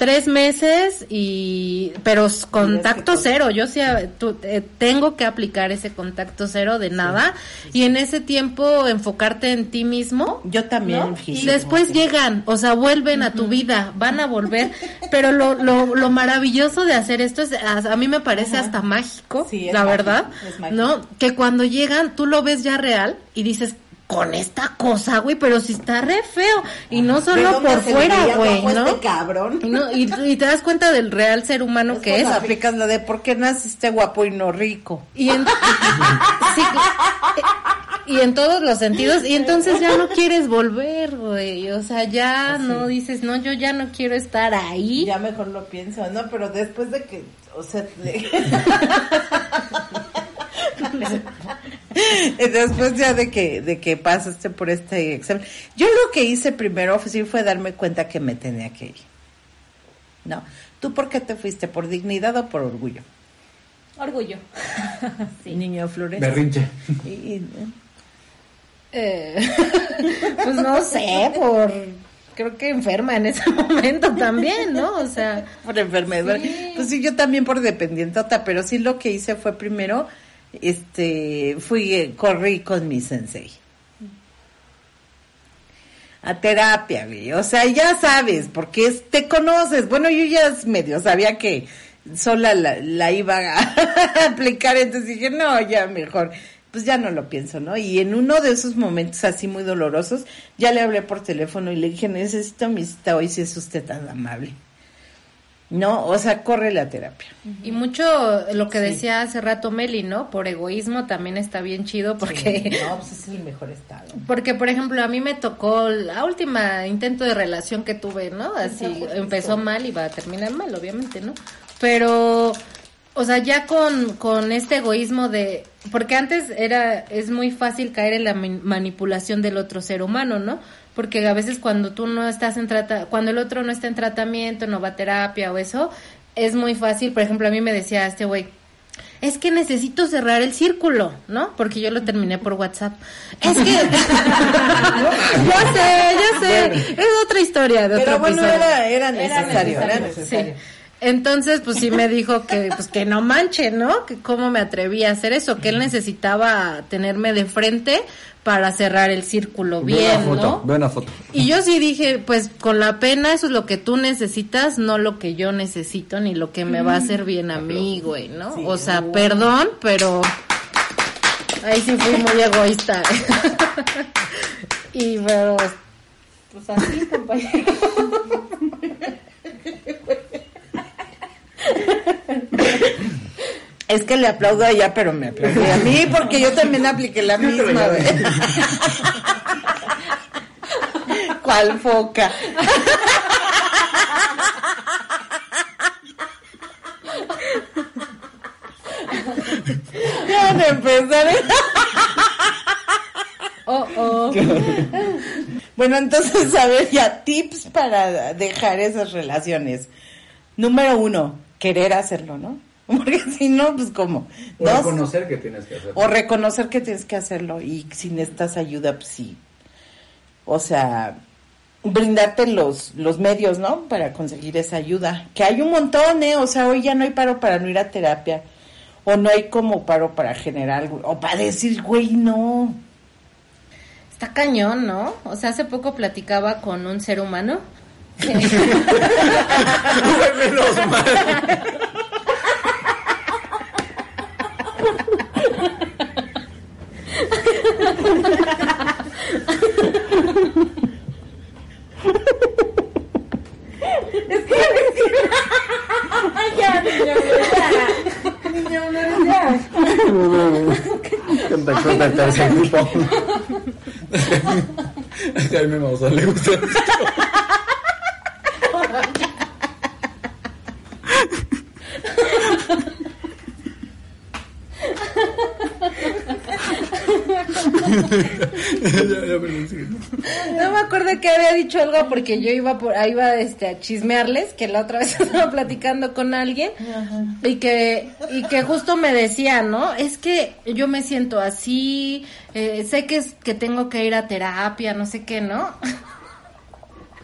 tres meses y pero contacto cero. Yo sí eh, tengo que aplicar ese contacto cero de nada. y en ese tiempo enfocarte en ti mismo yo también y después llegan o sea vuelven a tu vida van a volver. Pero lo, lo, lo maravilloso de hacer esto es a, mí me parece hasta mágico la verdad no que cuando llegan tú lo ves ya real y dices con esta cosa, güey, pero si está re feo. Y no solo por fuera, güey, ¿no? Este cabrón. Y, y, te das cuenta del real ser humano que es. aplicas lo de por qué naciste guapo y no rico. Y en, y en todos los sentidos. Y entonces ya no quieres volver, güey. O sea, ya no dices, no, yo ya no quiero estar ahí. Ya mejor lo pienso, ¿no? Pero después de que, o sea... Después ya de que, de que pasaste por este examen. Yo lo que hice primero sí fue darme cuenta que me tenía que ir. ¿No? ¿Tú por qué te fuiste? ¿Por dignidad o por orgullo? Orgullo. Niño Flores. Berrinche. Eh, pues no sé, por creo que enferma en ese momento también, ¿no? O sea, por enfermedad. Pues sí, yo también por dependientota, pero sí lo que hice fue primero este, fui, corrí con mi sensei. A terapia, güey. O sea, ya sabes, porque te conoces. Bueno, yo ya medio sabía que sola la, iba a aplicar, entonces dije, no, ya mejor, pues ya no lo pienso, ¿no? Y en uno de esos momentos así muy dolorosos, ya le hablé por teléfono y le dije, necesito mi cita hoy si es usted tan amable. No, o sea, corre la terapia. Y mucho lo que decía hace rato Meli, ¿no? Por egoísmo también está bien chido porque... No, pues es el mejor estado. Porque, por ejemplo, a mí me tocó la última intento de relación que tuve, ¿no? Así empezó mal y va a terminar mal, obviamente, ¿no? Pero, o sea, ya con, con este egoísmo de... Porque antes era, es muy fácil caer en la manipulación del otro ser humano, ¿no? Porque a veces cuando tú no estás en trata, cuando el otro no está en tratamiento, no va a terapia o eso, es muy fácil, por ejemplo, a mí me decía este güey, es que necesito cerrar el círculo, ¿no? Porque yo lo terminé por WhatsApp. Es que ya sé, ya sé, es otra historia de Pero bueno, era, era, necesario, era necesario. Entonces, pues sí me dijo que, pues que no manche, ¿no? Que cómo me atreví a hacer eso, que él necesitaba tenerme de frente para cerrar el círculo bien, foto, ¿no? Buena foto. Y yo sí dije, pues con la pena eso es lo que tú necesitas, no lo que yo necesito ni lo que me va a hacer bien a mí, güey, ¿no? o sea, perdón, pero ahí sí fui muy egoísta. y pero pues así, compañero. Es que le aplaudo a ella, pero me aplaudí a mí porque yo también apliqué la misma. vez. ¿Cuál foca? ya van a empezar. oh, oh. bueno, entonces, a ver, ya tips para dejar esas relaciones. Número uno, querer hacerlo, ¿no? Porque si no, pues como. O ¿Dos? reconocer que tienes que hacerlo. O reconocer que tienes que hacerlo y si necesitas ayuda, pues sí. O sea, brindarte los, los medios, ¿no? Para conseguir esa ayuda. Que hay un montón, ¿eh? O sea, hoy ya no hay paro para no ir a terapia. O no hay como paro para generar algo. O para decir, güey, no. Está cañón, ¿no? O sea, hace poco platicaba con un ser humano. Que- Menos mal. ya, niño, ya. Contacto del tercer tipo. A Jaime Maussan le gusta esto. ya, ya, perdón, sigue. No me acuerdo algo porque yo iba por ahí iba este a chismearles que la otra vez estaba platicando con alguien y que y que justo me decía, ¿no? Es que yo me siento así, eh, sé que es que tengo que ir a terapia, no sé qué, ¿no?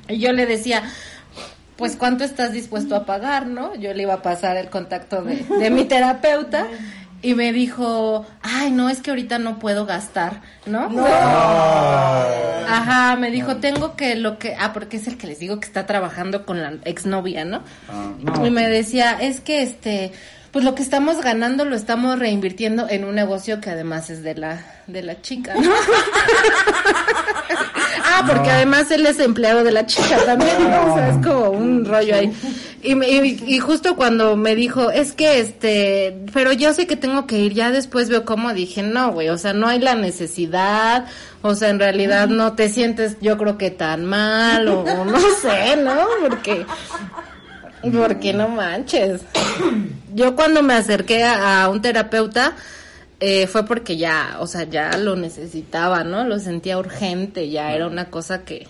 Y yo le decía, pues cuánto estás dispuesto a pagar, ¿no? Yo le iba a pasar el contacto de, de mi terapeuta y me dijo, ay, no, es que ahorita no puedo gastar, ¿no? Ajá, me dijo, tengo que lo que, ah, porque es el que les digo que está trabajando con la exnovia, ¿no? Y me decía, es que este, pues lo que estamos ganando lo estamos reinvirtiendo en un negocio que además es de la, de la chica, ¿no? ah, porque además él es empleado de la chica también, ¿no? O sea, es como un rollo ahí. Y, me- y, y justo cuando me dijo, es que este, pero yo sé que tengo que ir, ya después veo cómo dije, no, güey, o sea, no hay la necesidad, o sea, en realidad no te sientes, yo creo que tan mal, o, o no sé, ¿no? Porque, porque no manches. Yo cuando me acerqué a, a un terapeuta, eh, fue porque ya, o sea, ya lo necesitaba, ¿no? Lo sentía urgente, ya era una cosa que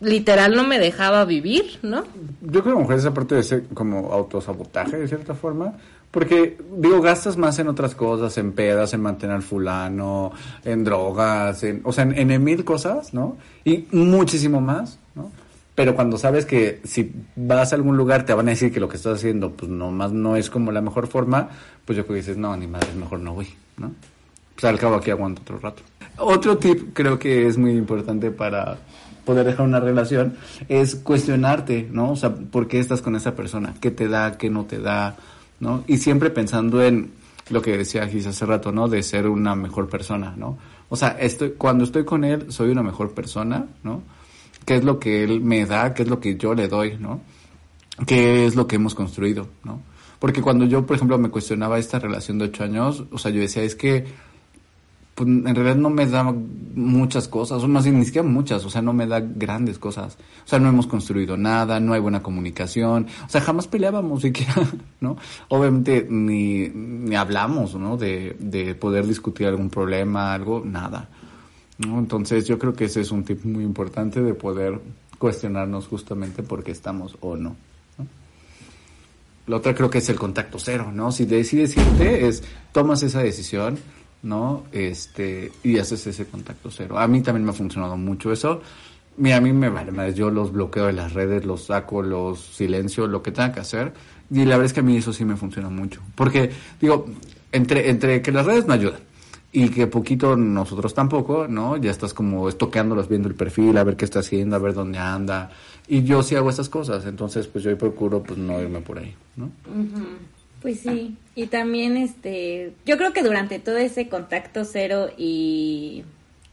literal no me dejaba vivir, ¿no? Yo creo que a lo mejor esa parte de ser como autosabotaje de cierta forma. Porque, digo, gastas más en otras cosas, en pedas, en mantener al fulano, en drogas, en, o sea, en, en mil cosas, ¿no? Y muchísimo más, ¿no? Pero cuando sabes que si vas a algún lugar te van a decir que lo que estás haciendo, pues nomás no es como la mejor forma, pues yo creo que dices, no, ni madre, mejor no voy, ¿no? Pues al cabo aquí aguanto otro rato. Otro tip creo que es muy importante para poder dejar una relación es cuestionarte, ¿no? O sea, ¿por qué estás con esa persona? ¿Qué te da? ¿Qué no te da? ¿No? Y siempre pensando en lo que decía Gis hace rato, ¿no? De ser una mejor persona, ¿no? O sea, estoy, cuando estoy con él, soy una mejor persona, ¿no? ¿Qué es lo que él me da? ¿Qué es lo que yo le doy, ¿no? ¿Qué es lo que hemos construido, ¿no? Porque cuando yo, por ejemplo, me cuestionaba esta relación de ocho años, o sea, yo decía, es que pues, en realidad no me da muchas cosas, o más bien ni siquiera muchas, o sea, no me da grandes cosas. O sea, no hemos construido nada, no hay buena comunicación, o sea, jamás peleábamos siquiera, ¿no? Obviamente ni, ni hablamos, ¿no? De, de poder discutir algún problema, algo, nada. ¿No? Entonces yo creo que ese es un tip muy importante de poder cuestionarnos justamente por qué estamos o no. ¿no? La otra creo que es el contacto cero, ¿no? Si decides irte, es tomas esa decisión, ¿no? Este, y haces ese contacto cero. A mí también me ha funcionado mucho eso. Mira, a mí me vale más, yo los bloqueo de las redes, los saco, los silencio, lo que tenga que hacer. Y la verdad es que a mí eso sí me funciona mucho. Porque, digo, entre, entre que las redes me ayudan y que poquito nosotros tampoco, ¿no? Ya estás como estoqueándolos, viendo el perfil, a ver qué está haciendo, a ver dónde anda. Y yo sí hago esas cosas, entonces pues yo procuro pues no irme por ahí, ¿no? Pues sí, y también este, yo creo que durante todo ese contacto cero y,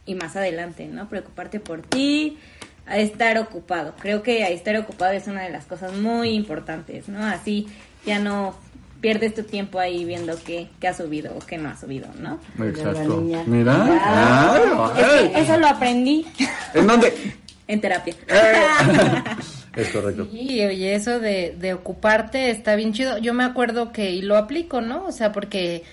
y más adelante, ¿no? Preocuparte por ti, a estar ocupado. Creo que a estar ocupado es una de las cosas muy importantes, ¿no? Así ya no pierdes tu tiempo ahí viendo qué, qué ha subido o qué no ha subido, ¿no? Exacto. Mira, Ah, eso lo aprendí ¿En dónde? en terapia. es correcto. Y oye, eso de, de ocuparte está bien chido. Yo me acuerdo que, y lo aplico, ¿no? O sea, porque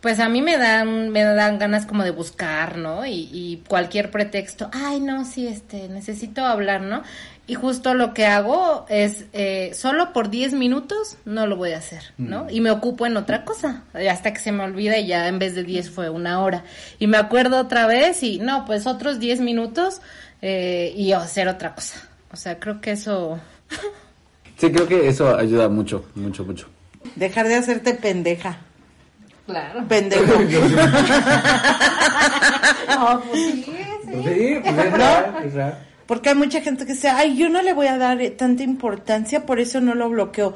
pues a mí me dan, me dan ganas como de buscar, ¿no? Y, y cualquier pretexto, ay, no, sí, este, necesito hablar, ¿no? Y justo lo que hago es, eh, solo por 10 minutos no lo voy a hacer, ¿no? Y me ocupo en otra cosa, hasta que se me olvida y ya en vez de 10 fue una hora. Y me acuerdo otra vez y no, pues otros 10 minutos eh, y hacer otra cosa. O sea, creo que eso... Sí, creo que eso ayuda mucho, mucho, mucho. Dejar de hacerte pendeja. Claro. Pendejo. No, pues sí, Pues sí, pues es real, es real. Porque hay mucha gente que dice, ay, yo no le voy a dar tanta importancia, por eso no lo bloqueo.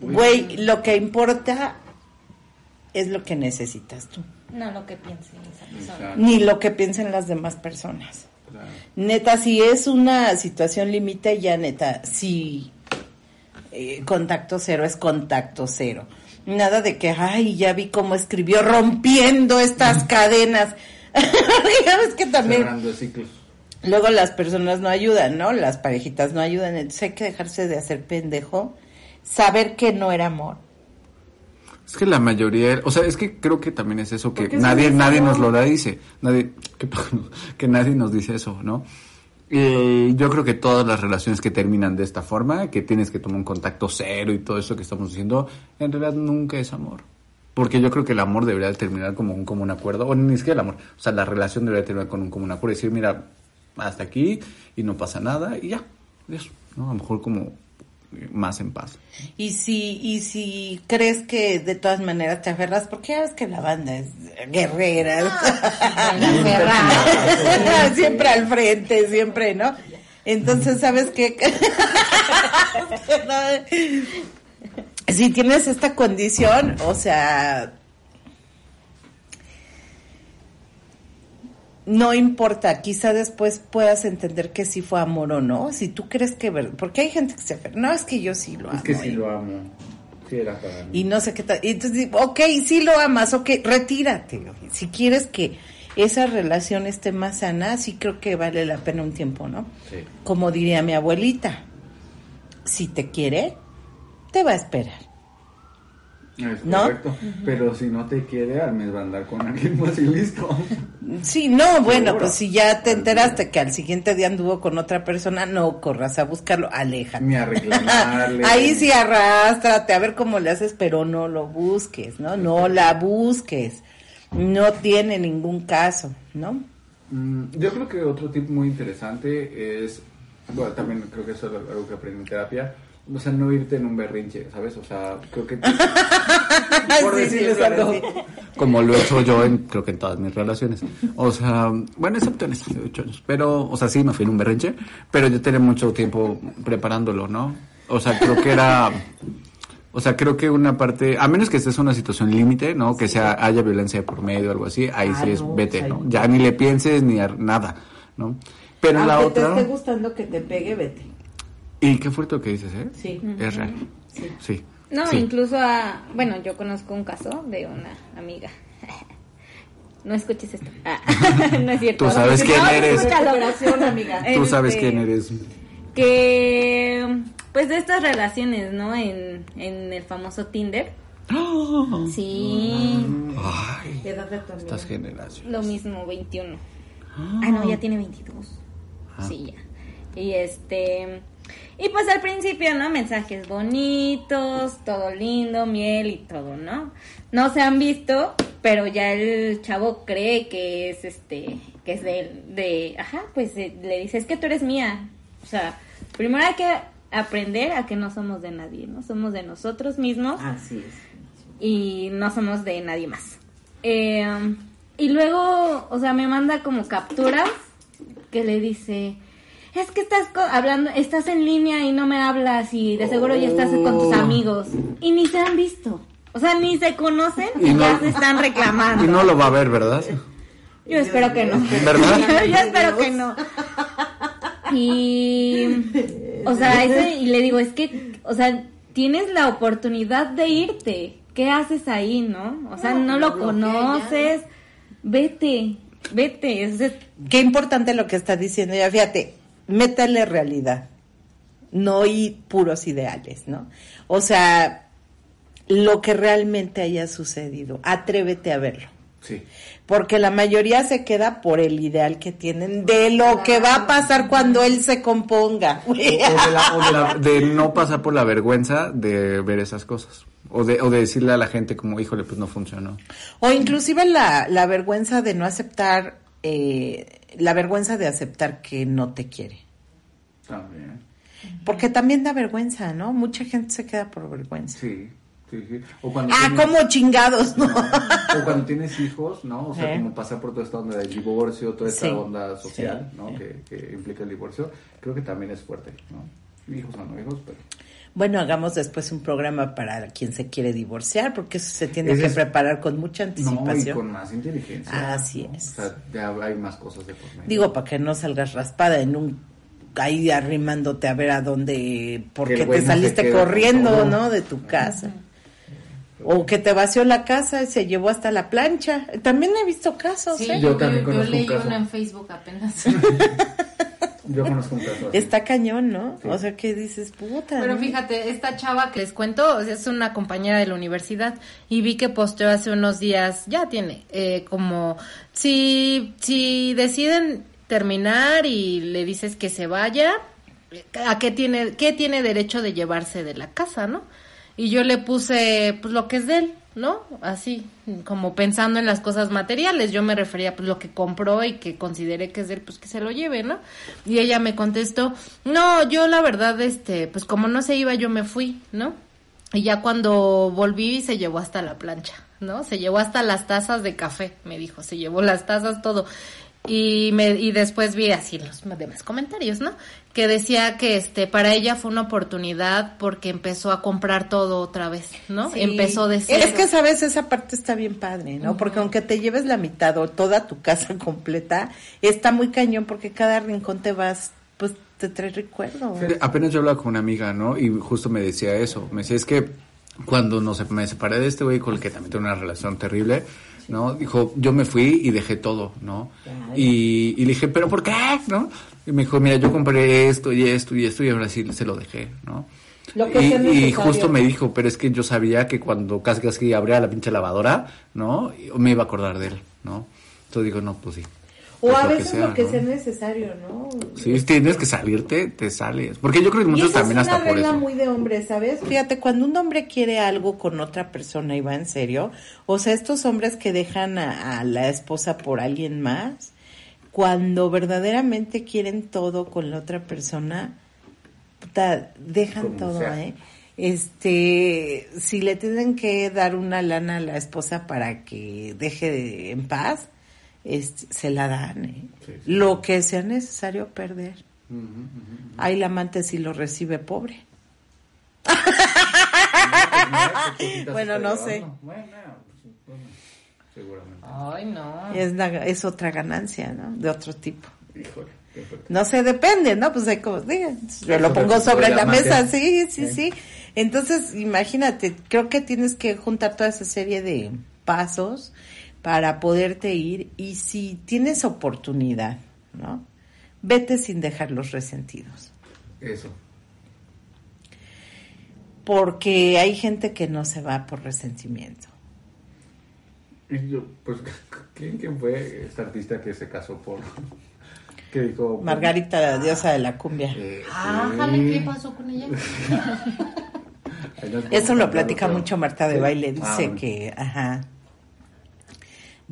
Güey, lo que importa es lo que necesitas tú, No lo que piense esa persona. ni lo que piensen las demás personas. Neta, si es una situación límite, ya neta, si eh, contacto cero es contacto cero. Nada de que, ay, ya vi cómo escribió rompiendo estas cadenas. ya ves que también... Cerrando ciclos. Luego las personas no ayudan, ¿no? Las parejitas no ayudan. Entonces hay que dejarse de hacer pendejo. Saber que no era amor. Es que la mayoría, o sea, es que creo que también es eso que eso nadie es nadie nos lo da dice, nadie que, que nadie nos dice eso, ¿no? Y yo creo que todas las relaciones que terminan de esta forma, que tienes que tomar un contacto cero y todo eso que estamos diciendo, en realidad nunca es amor. Porque yo creo que el amor debería de terminar como un común acuerdo, o ni siquiera el amor, o sea, la relación debería terminar con un común acuerdo y decir, mira, hasta aquí y no pasa nada y ya, eso, ¿no? A lo mejor como más en paz. Y si, y si crees que de todas maneras te aferras, porque ya ves que la banda es guerrera. siempre al frente, siempre, ¿no? Entonces, ¿sabes qué? si tienes esta condición, o sea, no importa, quizá después puedas entender que sí fue amor o no, si tú crees que, porque hay gente que se aferra, no, es que yo sí lo amo. y- amo. Sí era para y no sé qué tal. Entonces, ok, sí lo amas, ok, retírate. Si quieres que esa relación esté más sana, sí creo que vale la pena un tiempo, ¿no? Sí. Como diría mi abuelita, si te quiere, te va a esperar. Es ¿No? correcto. Pero si no te quiere, al mes va a andar con alguien más y listo. Sí, no, bueno, Seguro. pues si ya te enteraste que al siguiente día anduvo con otra persona, no corras a buscarlo, aléjate. Ni a reclamarle. Ahí sí arrástrate, a ver cómo le haces, pero no lo busques, ¿no? No la busques. No tiene ningún caso, ¿no? Mm, Yo creo que otro tip muy interesante es, bueno, también creo que eso es algo que aprendí en terapia, o sea, no irte en un berrinche, ¿sabes? O sea, creo que... por Sí, decirles sí, algo. sí. Como lo he hecho yo en, creo que en todas mis relaciones. O sea, bueno, excepto en estos 18 años. Pero, o sea, sí me fui en un berrinche, pero yo tenía mucho tiempo preparándolo, ¿no? O sea, creo que era... O sea, creo que una parte, a menos que estés en una situación límite, ¿no? Que sea haya violencia por medio o algo así, ahí sí es Claro, vete, sí. ¿no? Ya ni le pienses ni a nada, ¿no? Pero la Aunque te otra... esté gustando que te pegue, vete. Y qué fuerte lo que dices, ¿eh? Sí. Es real. Sí. No, Sí. incluso a, bueno, yo conozco un caso de una amiga. No escuches esto. Ah, no es cierto. Tú sabes No, quién no, eres. Recuperación, amiga. Tú sabes Este, quién eres. Que, pues de estas relaciones, ¿no? En, en el famoso Tinder. Sí, Ay, Edad de tu amiga. estas generaciones. lo mismo, 21. Ah, no, ya tiene 22. Sí, ya. Y este. Y pues al principio, ¿no? Mensajes bonitos, todo lindo, miel y todo, ¿no? No se han visto, pero ya el chavo cree que es este, que es de de, ajá, pues le dice, es que tú eres mía. O sea, primero hay que aprender a que no somos de nadie, ¿no? Somos de nosotros mismos Así es. y no somos de nadie más. Eh, y luego, o sea, me manda como capturas que le dice, es que estás co- hablando, estás en línea y no me hablas y de seguro ya estás con tus Oh. amigos y ni se han visto. O sea, ni se conocen y, Y no- ya se están reclamando. Y no lo va a ver, ¿verdad? Yo espero que no. ¿Verdad? Yo espero que no. Y, o sea, ese, y le digo, es que, o sea, tienes la oportunidad de irte. ¿Qué haces ahí, no? O sea, no, lo conoces. Vete, vete. Es de- Qué importante lo que está diciendo ya, fíjate, métale realidad, no y puros ideales, ¿no? O sea, lo que realmente haya sucedido, atrévete a verlo. Sí. Porque la mayoría se queda por el ideal que tienen de lo que va a pasar cuando él se componga. O, de, la- o de la- de no pasar por la vergüenza de ver esas cosas. O de, o de decirle a la gente como, híjole, pues no funcionó. O inclusive la, la vergüenza de no aceptar, eh, la vergüenza de aceptar que no te quiere. También. Porque también da vergüenza, ¿no? Mucha gente se queda por vergüenza. Sí, sí, sí. O cuando Ah, tienes- como chingados, ¿no? O cuando tienes hijos, ¿no? O sea, Eh. como pasar por toda esta onda del divorcio, toda esta Sí, onda social, ¿no? Que, que implica el divorcio. Creo que también es fuerte, ¿no? Hijos o no hijos, pero... Bueno, hagamos después un programa para quien se quiere divorciar, porque eso se tiene Ese que es- preparar con mucha No, y anticipación. con más inteligencia. Así es. O sea, ya hay más cosas de por medio. Digo, para que no salgas raspada en un ahí arrimándote a ver a dónde, porque te no saliste corriendo. ¿no? De tu casa. O que te vació la casa y se llevó hasta la plancha. También he visto casos, Sí, ¿eh? Yo yo, también yo conozco un leí caso. uno en Facebook apenas. Yo conozco un caso así. Está cañón, ¿no? Sí. O sea, que dices, puta. Pero ¿no? fíjate, esta chava que les cuento o sea, es una compañera de la universidad y vi que posteó hace unos días, ya tiene, eh, como si, si deciden terminar y le dices que se vaya, ¿a qué tiene, qué tiene derecho de llevarse de la casa, no? Y yo le puse, pues lo que es de él, ¿no? Así, como pensando en las cosas materiales. Yo me refería, pues lo que compró y que consideré que es de él, pues que se lo lleve, ¿no? Y ella me contestó, no, yo la verdad, este, pues como no se iba, yo me fui, ¿no? Y ya cuando volví se llevó hasta la plancha, ¿no? Se llevó hasta las tazas de café, me dijo, se llevó las tazas, todo. Y me y después vi así los demás comentarios, ¿no? Que decía que este para ella fue una oportunidad porque empezó a comprar todo otra vez, ¿no? Sí. Empezó de cero. Es que, ¿sabes? Esa parte está bien padre, ¿no? Porque aunque te lleves la mitad o toda tu casa completa, está muy cañón porque cada rincón te vas, pues te trae recuerdo. Fíjate, Apenas yo hablaba con una amiga, ¿no? Y justo me decía eso. Me decía, es que cuando no sé, me separé de este güey con el que también tengo una relación terrible, ¿no? Dijo, yo me fui y dejé todo, ¿no? Y, y le dije, ¿pero por qué? ¿No? Y me dijo, mira, yo compré esto y esto y esto y ahora sí se lo dejé, ¿no? Lo que y, justo me dijo, pero es que yo sabía que cuando casi casi abría la pinche lavadora, ¿no? Me iba a acordar de él, ¿no? Entonces digo, no, pues sí. O a veces sea, lo que ¿no? sea necesario, ¿no? Si tienes que salirte, te sales. Porque yo creo que Y muchos también es una hasta por regla eso. muy de hombre, ¿sabes? Fíjate, cuando un hombre quiere algo con otra persona y va en serio, o sea, estos hombres que dejan a, a la esposa por alguien más, cuando verdaderamente quieren todo con la otra persona, puta, dejan Como todo, sea. ¿eh? Este, si le tienen que dar una lana a la esposa para que deje de- en paz, este, se la dan, ¿eh? Sí, sí. Lo que sea necesario perder. Ahí la amante sí lo recibe pobre. Bueno, no sé. Bueno, pues, seguramente. Ay, no. Es, la- es otra ganancia, ¿no? De otro tipo. Híjole. No sé, depende, ¿no? Pues hay como, digan, yo lo pongo es sobre la mesa, sí, sí, Sí. sí. Entonces, imagínate, creo que tienes que juntar toda esa serie de pasos para poderte ir y si tienes oportunidad, ¿no? Vete sin dejarlos resentidos. Eso. Porque hay gente que no se va por resentimiento. Y yo, pues, ¿quién, quién fue esta artista que se casó por... que dijo... Margarita, la diosa de la cumbia. Eh, Ah, jale, ¿qué pasó con ella? Eso lo platica mucho Marta de Sí. Baile. Dice Ah, bueno. que, ajá.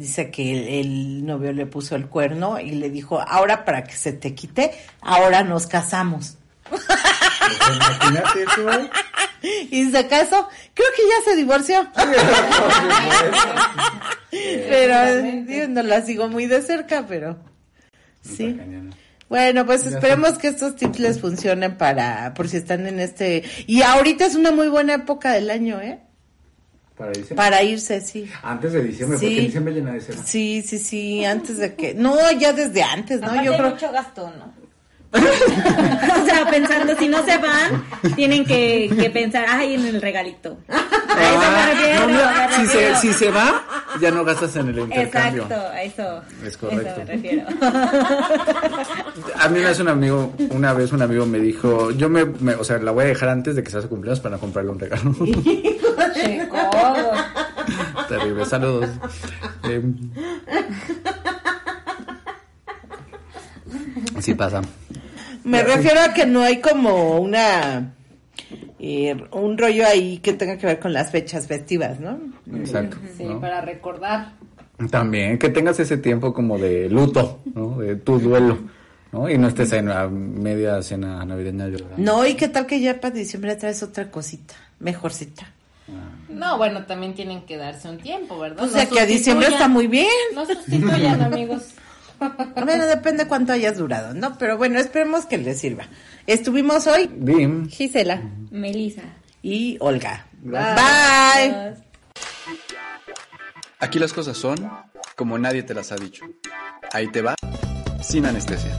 Dice que el, el novio le puso el cuerno y le dijo, ahora para que se te quite, ahora nos casamos. Imagínate eso, ¿eh? Y se casó. Creo que ya se divorció. pero digo, no la sigo muy de cerca, pero sí. Bueno, pues esperemos que estos tips les funcionen para, por si están en este, y ahorita es una muy buena época del año, ¿eh? Para irse. Para irse, sí. Antes de diciembre, Sí. porque diciembre llena de cena. Sí, sí, sí, antes de que, no, ya desde antes, ¿no? Aparte Yo creo, mucho gasto, ¿no? o sea, pensando, si no se van, tienen que, que pensar, ay, en el regalito. A eso me refiero, no, no, me si, se, si se va, ya no gastas en el intercambio. Exacto, a eso. Es correcto. Eso me refiero. A mí una vez un amigo, una vez un amigo me dijo, yo me, me- o sea, la voy a dejar antes de que sea su cumpleaños para comprarle un regalo. Terrible, saludos. Sí pasa. Me refiero a que no hay como una eh, un rollo ahí que tenga que ver con las fechas festivas, ¿no? Exacto. Sí, ¿no? para recordar. También que tengas ese tiempo como de luto, ¿no? De tu duelo, ¿no? Y no estés en la media cena navideña llorando. No, y qué tal que ya para diciembre traes otra cosita, mejorcita. No, bueno, también tienen que darse un tiempo, ¿verdad? O No sea que a diciembre está muy bien. No sustituyan, amigos. Bueno, depende cuánto hayas durado, ¿no? Pero bueno, esperemos que les sirva. Estuvimos hoy Dim. Gisela. Melissa. y Olga. Bye. Bye. Aquí las cosas son como nadie te las ha dicho. Ahí te va, sin anestesia.